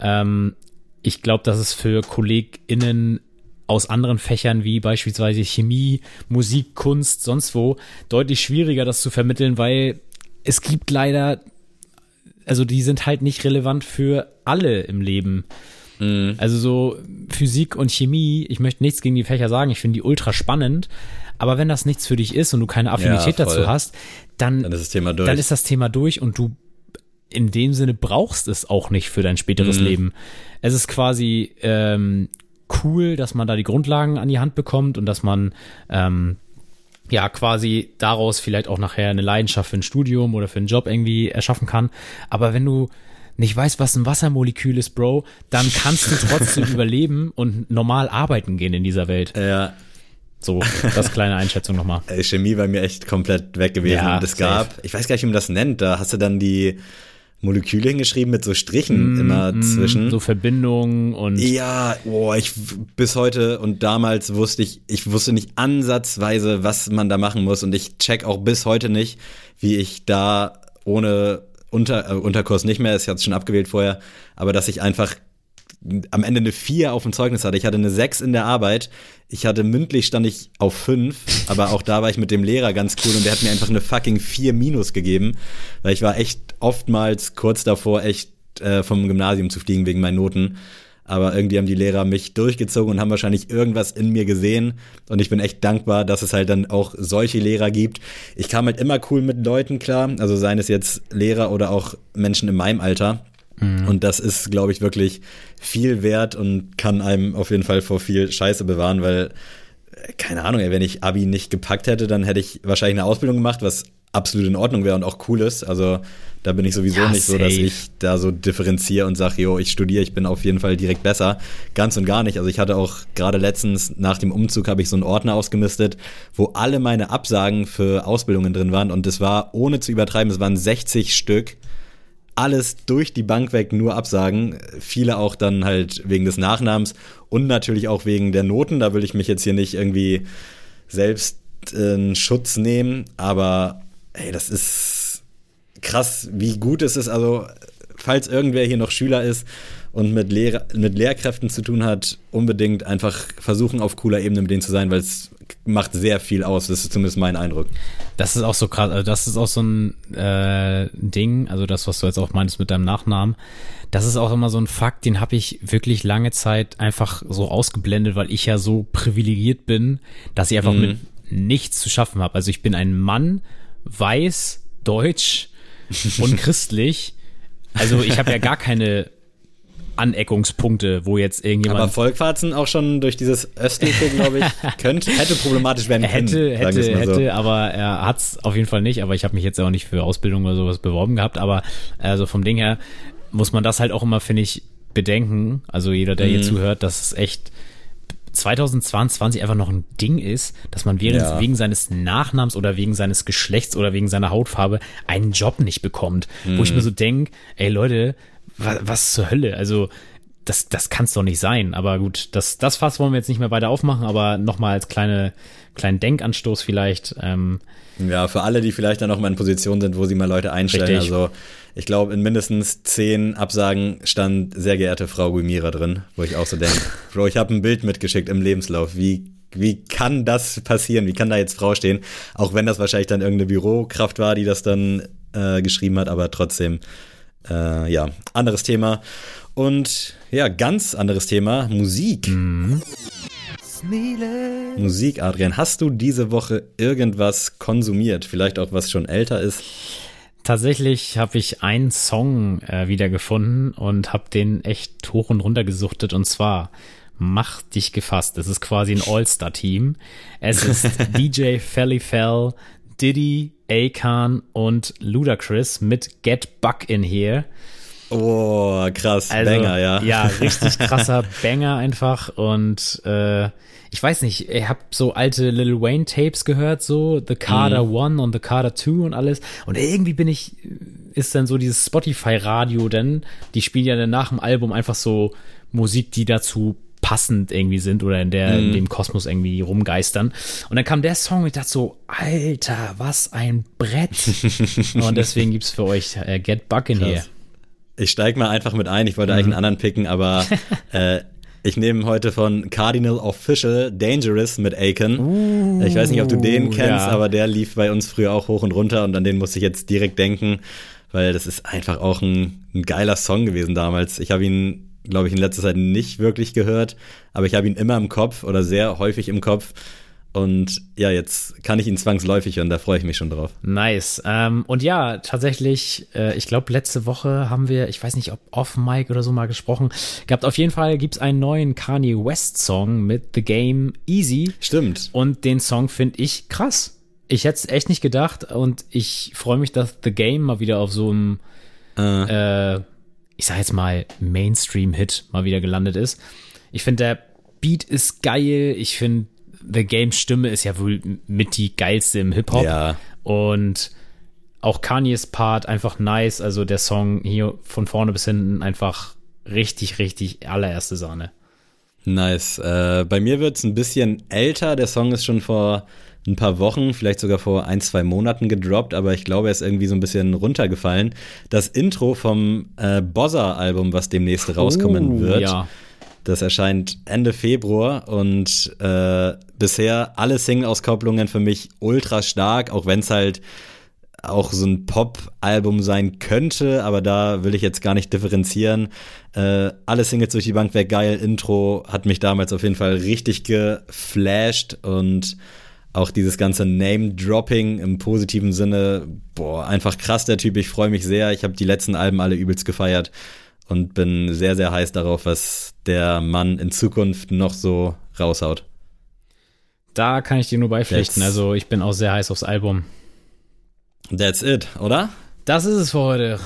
Ähm, ich glaube, dass es für KollegInnen aus anderen Fächern wie beispielsweise Chemie, Musik, Kunst, sonst wo deutlich schwieriger, das zu vermitteln, weil es gibt leider also die sind halt nicht relevant für alle im Leben. Mhm. Also so Physik und Chemie, ich möchte nichts gegen die Fächer sagen, ich finde die ultra spannend, aber wenn das nichts für dich ist und du keine Affinität ja, dazu hast, dann, dann ist das Thema durch. Dann ist das Thema durch und du in dem Sinne brauchst es auch nicht für dein späteres mhm. Leben. Es ist quasi ähm, cool, dass man da die Grundlagen an die Hand bekommt und dass man ähm, ja quasi daraus vielleicht auch nachher eine Leidenschaft für ein Studium oder für einen Job irgendwie erschaffen kann. Aber wenn du nicht weißt, was ein Wassermolekül ist, Bro, dann kannst du trotzdem <laughs> überleben und normal arbeiten gehen in dieser Welt. Ja. So, das kleine Einschätzung nochmal. Chemie war mir echt komplett weg gewesen. Ja, und es gab, ich weiß gar nicht, wie man das nennt, da hast du dann die, Moleküle hingeschrieben mit so Strichen Mm, immer mm, zwischen. So Verbindungen und Ja, boah, ich bis heute und damals wusste ich, ich wusste nicht ansatzweise, was man da machen muss und ich check auch bis heute nicht, wie ich da ohne Unter, äh, Unterkurs nicht mehr, ich hatte es schon abgewählt vorher, aber dass ich einfach am Ende eine 4 auf dem Zeugnis hatte. Ich hatte eine 6 in der Arbeit. Ich hatte mündlich stand ich auf 5, aber auch da war ich mit dem Lehrer ganz cool und der hat mir einfach eine fucking 4 minus gegeben, weil ich war echt oftmals kurz davor, echt äh, vom Gymnasium zu fliegen wegen meinen Noten. Aber irgendwie haben die Lehrer mich durchgezogen und haben wahrscheinlich irgendwas in mir gesehen. Und ich bin echt dankbar, dass es halt dann auch solche Lehrer gibt. Ich kam halt immer cool mit Leuten klar, also seien es jetzt Lehrer oder auch Menschen in meinem Alter. Und das ist, glaube ich, wirklich viel wert und kann einem auf jeden Fall vor viel Scheiße bewahren, weil, äh, keine Ahnung, ey, wenn ich Abi nicht gepackt hätte, dann hätte ich wahrscheinlich eine Ausbildung gemacht, was absolut in Ordnung wäre und auch cool ist. Also da bin ich sowieso Ja, nicht so, dass safe. ich da so differenziere und sage, jo, ich studiere, ich bin auf jeden Fall direkt besser. Ganz und gar nicht. Also ich hatte auch gerade letztens nach dem Umzug habe ich so einen Ordner ausgemistet, wo alle meine Absagen für Ausbildungen drin waren und es war, ohne zu übertreiben, es waren 60 Stück alles durch die Bank weg nur Absagen. Viele auch dann halt wegen des Nachnamens und natürlich auch wegen der Noten. Da will ich mich jetzt hier nicht irgendwie selbst in Schutz nehmen. Aber ey, das ist krass, wie gut es ist. Also, falls irgendwer hier noch Schüler ist und mit, Lehrer, mit Lehrkräften zu tun hat, unbedingt einfach versuchen, auf cooler Ebene mit denen zu sein, weil es macht sehr viel aus. Das ist zumindest mein Eindruck. Das ist auch so krass, also das ist auch so ein äh, Ding, also das, was du jetzt auch meinst mit deinem Nachnamen, das ist auch immer so ein Fakt, den habe ich wirklich lange Zeit einfach so ausgeblendet, weil ich ja so privilegiert bin, dass ich einfach Mhm. mit nichts zu schaffen habe. Also ich bin ein Mann, weiß, deutsch und christlich. Also ich habe ja gar keine Aneckungspunkte, wo jetzt irgendjemand Aber Volkwarzen auch schon durch dieses östliche, glaube ich, <laughs> könnte, hätte problematisch werden Er können. hätte, hätte, so. hätte, aber er hat's auf jeden Fall nicht. Aber ich habe mich jetzt auch nicht für Ausbildung oder sowas beworben gehabt. Aber also vom Ding her muss man das halt auch immer, finde ich, bedenken. Also jeder, der Mhm. hier zuhört, dass es echt 2022 einfach noch ein Ding ist, dass man während, Ja. wegen seines Nachnamens oder wegen seines Geschlechts oder wegen seiner Hautfarbe einen Job nicht bekommt. Wo Mhm. ich mir so denk, ey Leute, was, was zur Hölle? Also das, das kann's doch nicht sein. Aber gut, das, das Fass wollen wir jetzt nicht mehr weiter aufmachen, aber nochmal als kleine, kleinen Denkanstoß vielleicht. Ähm, Ja, für alle, die vielleicht dann noch mal in Position sind, wo sie mal Leute einstellen. Richtig. Also ich glaube, in mindestens zehn Absagen stand sehr geehrte Frau Guimira drin, wo ich auch so denke, <laughs> Bro, ich habe ein Bild mitgeschickt im Lebenslauf. Wie, wie kann das passieren? Wie kann da jetzt Frau stehen? Auch wenn das wahrscheinlich dann irgendeine Bürokraft war, die das dann äh, geschrieben hat, aber trotzdem, äh, ja, anderes Thema. Und ja, ganz anderes Thema, Musik. Musik, Adrian. Hast du diese Woche irgendwas konsumiert? Vielleicht auch was schon älter ist? Tatsächlich habe ich einen Song äh, wiedergefunden und habe den echt hoch und runter gesuchtet und zwar Mach dich gefasst. Es ist quasi ein <laughs> All-Star-Team. Es ist <laughs> DJ Felly Fell, Diddy, Akon und Ludacris mit Get Buck in Here. Oh, krass. Banger, ja. Also, Ja, <laughs> richtig krasser Banger einfach. Und äh, ich weiß nicht, ich habe so alte Lil Wayne Tapes gehört, so The Carter Mhm. One und The Carter Two und alles. Und irgendwie bin ich, ist dann so dieses Spotify-Radio, denn die spielen ja dann nach dem Album einfach so Musik, die dazu passend irgendwie sind oder in der Mhm. in dem Kosmos irgendwie rumgeistern. Und dann kam der Song und ich dachte so, Alter, was ein Brett. <laughs> und deswegen gibt's für euch äh, Get Buck in Krass. Here. Ich steig mal einfach mit ein. Ich wollte Mhm. eigentlich einen anderen picken, aber <laughs> äh, ich nehme heute von Cardinal Official Dangerous mit Aiken. ich weiß nicht, ob du den kennst, Uh, ja. aber der lief bei uns früher auch hoch und runter und an den musste ich jetzt direkt denken, weil das ist einfach auch ein, ein geiler Song gewesen damals. Ich habe ihn, glaube ich, in letzter Zeit nicht wirklich gehört, aber ich habe ihn immer im Kopf oder sehr häufig im Kopf. Und ja, jetzt kann ich ihn zwangsläufig hören, da freue ich mich schon drauf. Nice. Ähm, und ja, tatsächlich, äh, ich glaube, letzte Woche haben wir, ich weiß nicht, ob off-Mic oder so mal gesprochen gehabt. Auf jeden Fall gibt's einen neuen Kanye West-Song mit The Game Easy. Stimmt. Und den Song finde ich krass. Ich hätte es echt nicht gedacht und ich freue mich, dass The Game mal wieder auf so einem, äh, ich sag jetzt mal, Mainstream-Hit mal wieder gelandet ist. Ich finde, der Beat ist geil. Ich finde, The Game Stimme ist ja wohl mit die geilste im Hip-Hop. Ja. Und auch Kanye's Part einfach nice. Also der Song hier von vorne bis hinten einfach richtig, richtig allererste Sahne. Nice. Äh, bei mir wird es ein bisschen älter. Der Song ist schon vor ein paar Wochen, vielleicht sogar vor ein, zwei Monaten gedroppt, aber ich glaube, er ist irgendwie so ein bisschen runtergefallen. Das Intro vom äh, Bozza-Album, was demnächst rauskommen Oh, wird. Ja. Das erscheint Ende Februar und äh, bisher alle Single-Auskopplungen für mich ultra stark, auch wenn es halt auch so ein Pop-Album sein könnte, aber da will ich jetzt gar nicht differenzieren. Äh, alle Singles durch die Bank weg, geil. Intro hat mich damals auf jeden Fall richtig geflasht und auch dieses ganze Name-Dropping im positiven Sinne, boah, einfach krass der Typ. Ich freue mich sehr. Ich habe die letzten Alben alle übelst gefeiert und bin sehr, sehr heiß darauf, was der Mann in Zukunft noch so raushaut. Da kann ich dir nur beipflichten. Jetzt- Also ich bin auch sehr heiß aufs Album. That's it, oder? Das ist es für heute.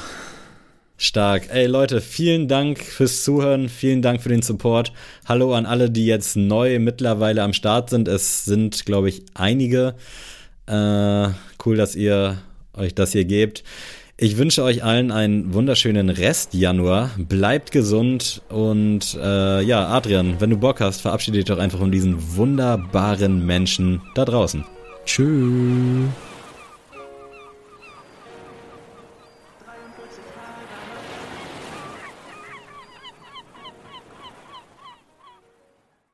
Stark. Ey Leute, vielen Dank fürs Zuhören, vielen Dank für den Support. Hallo an alle, die jetzt neu mittlerweile am Start sind. Es sind, glaube ich, einige. Äh, cool, dass ihr euch das hier gebt. Ich wünsche euch allen einen wunderschönen Rest Januar. Bleibt gesund und äh, ja, Adrian, wenn du Bock hast, verabschiede dich doch einfach von diesen wunderbaren Menschen da draußen. Tschüss.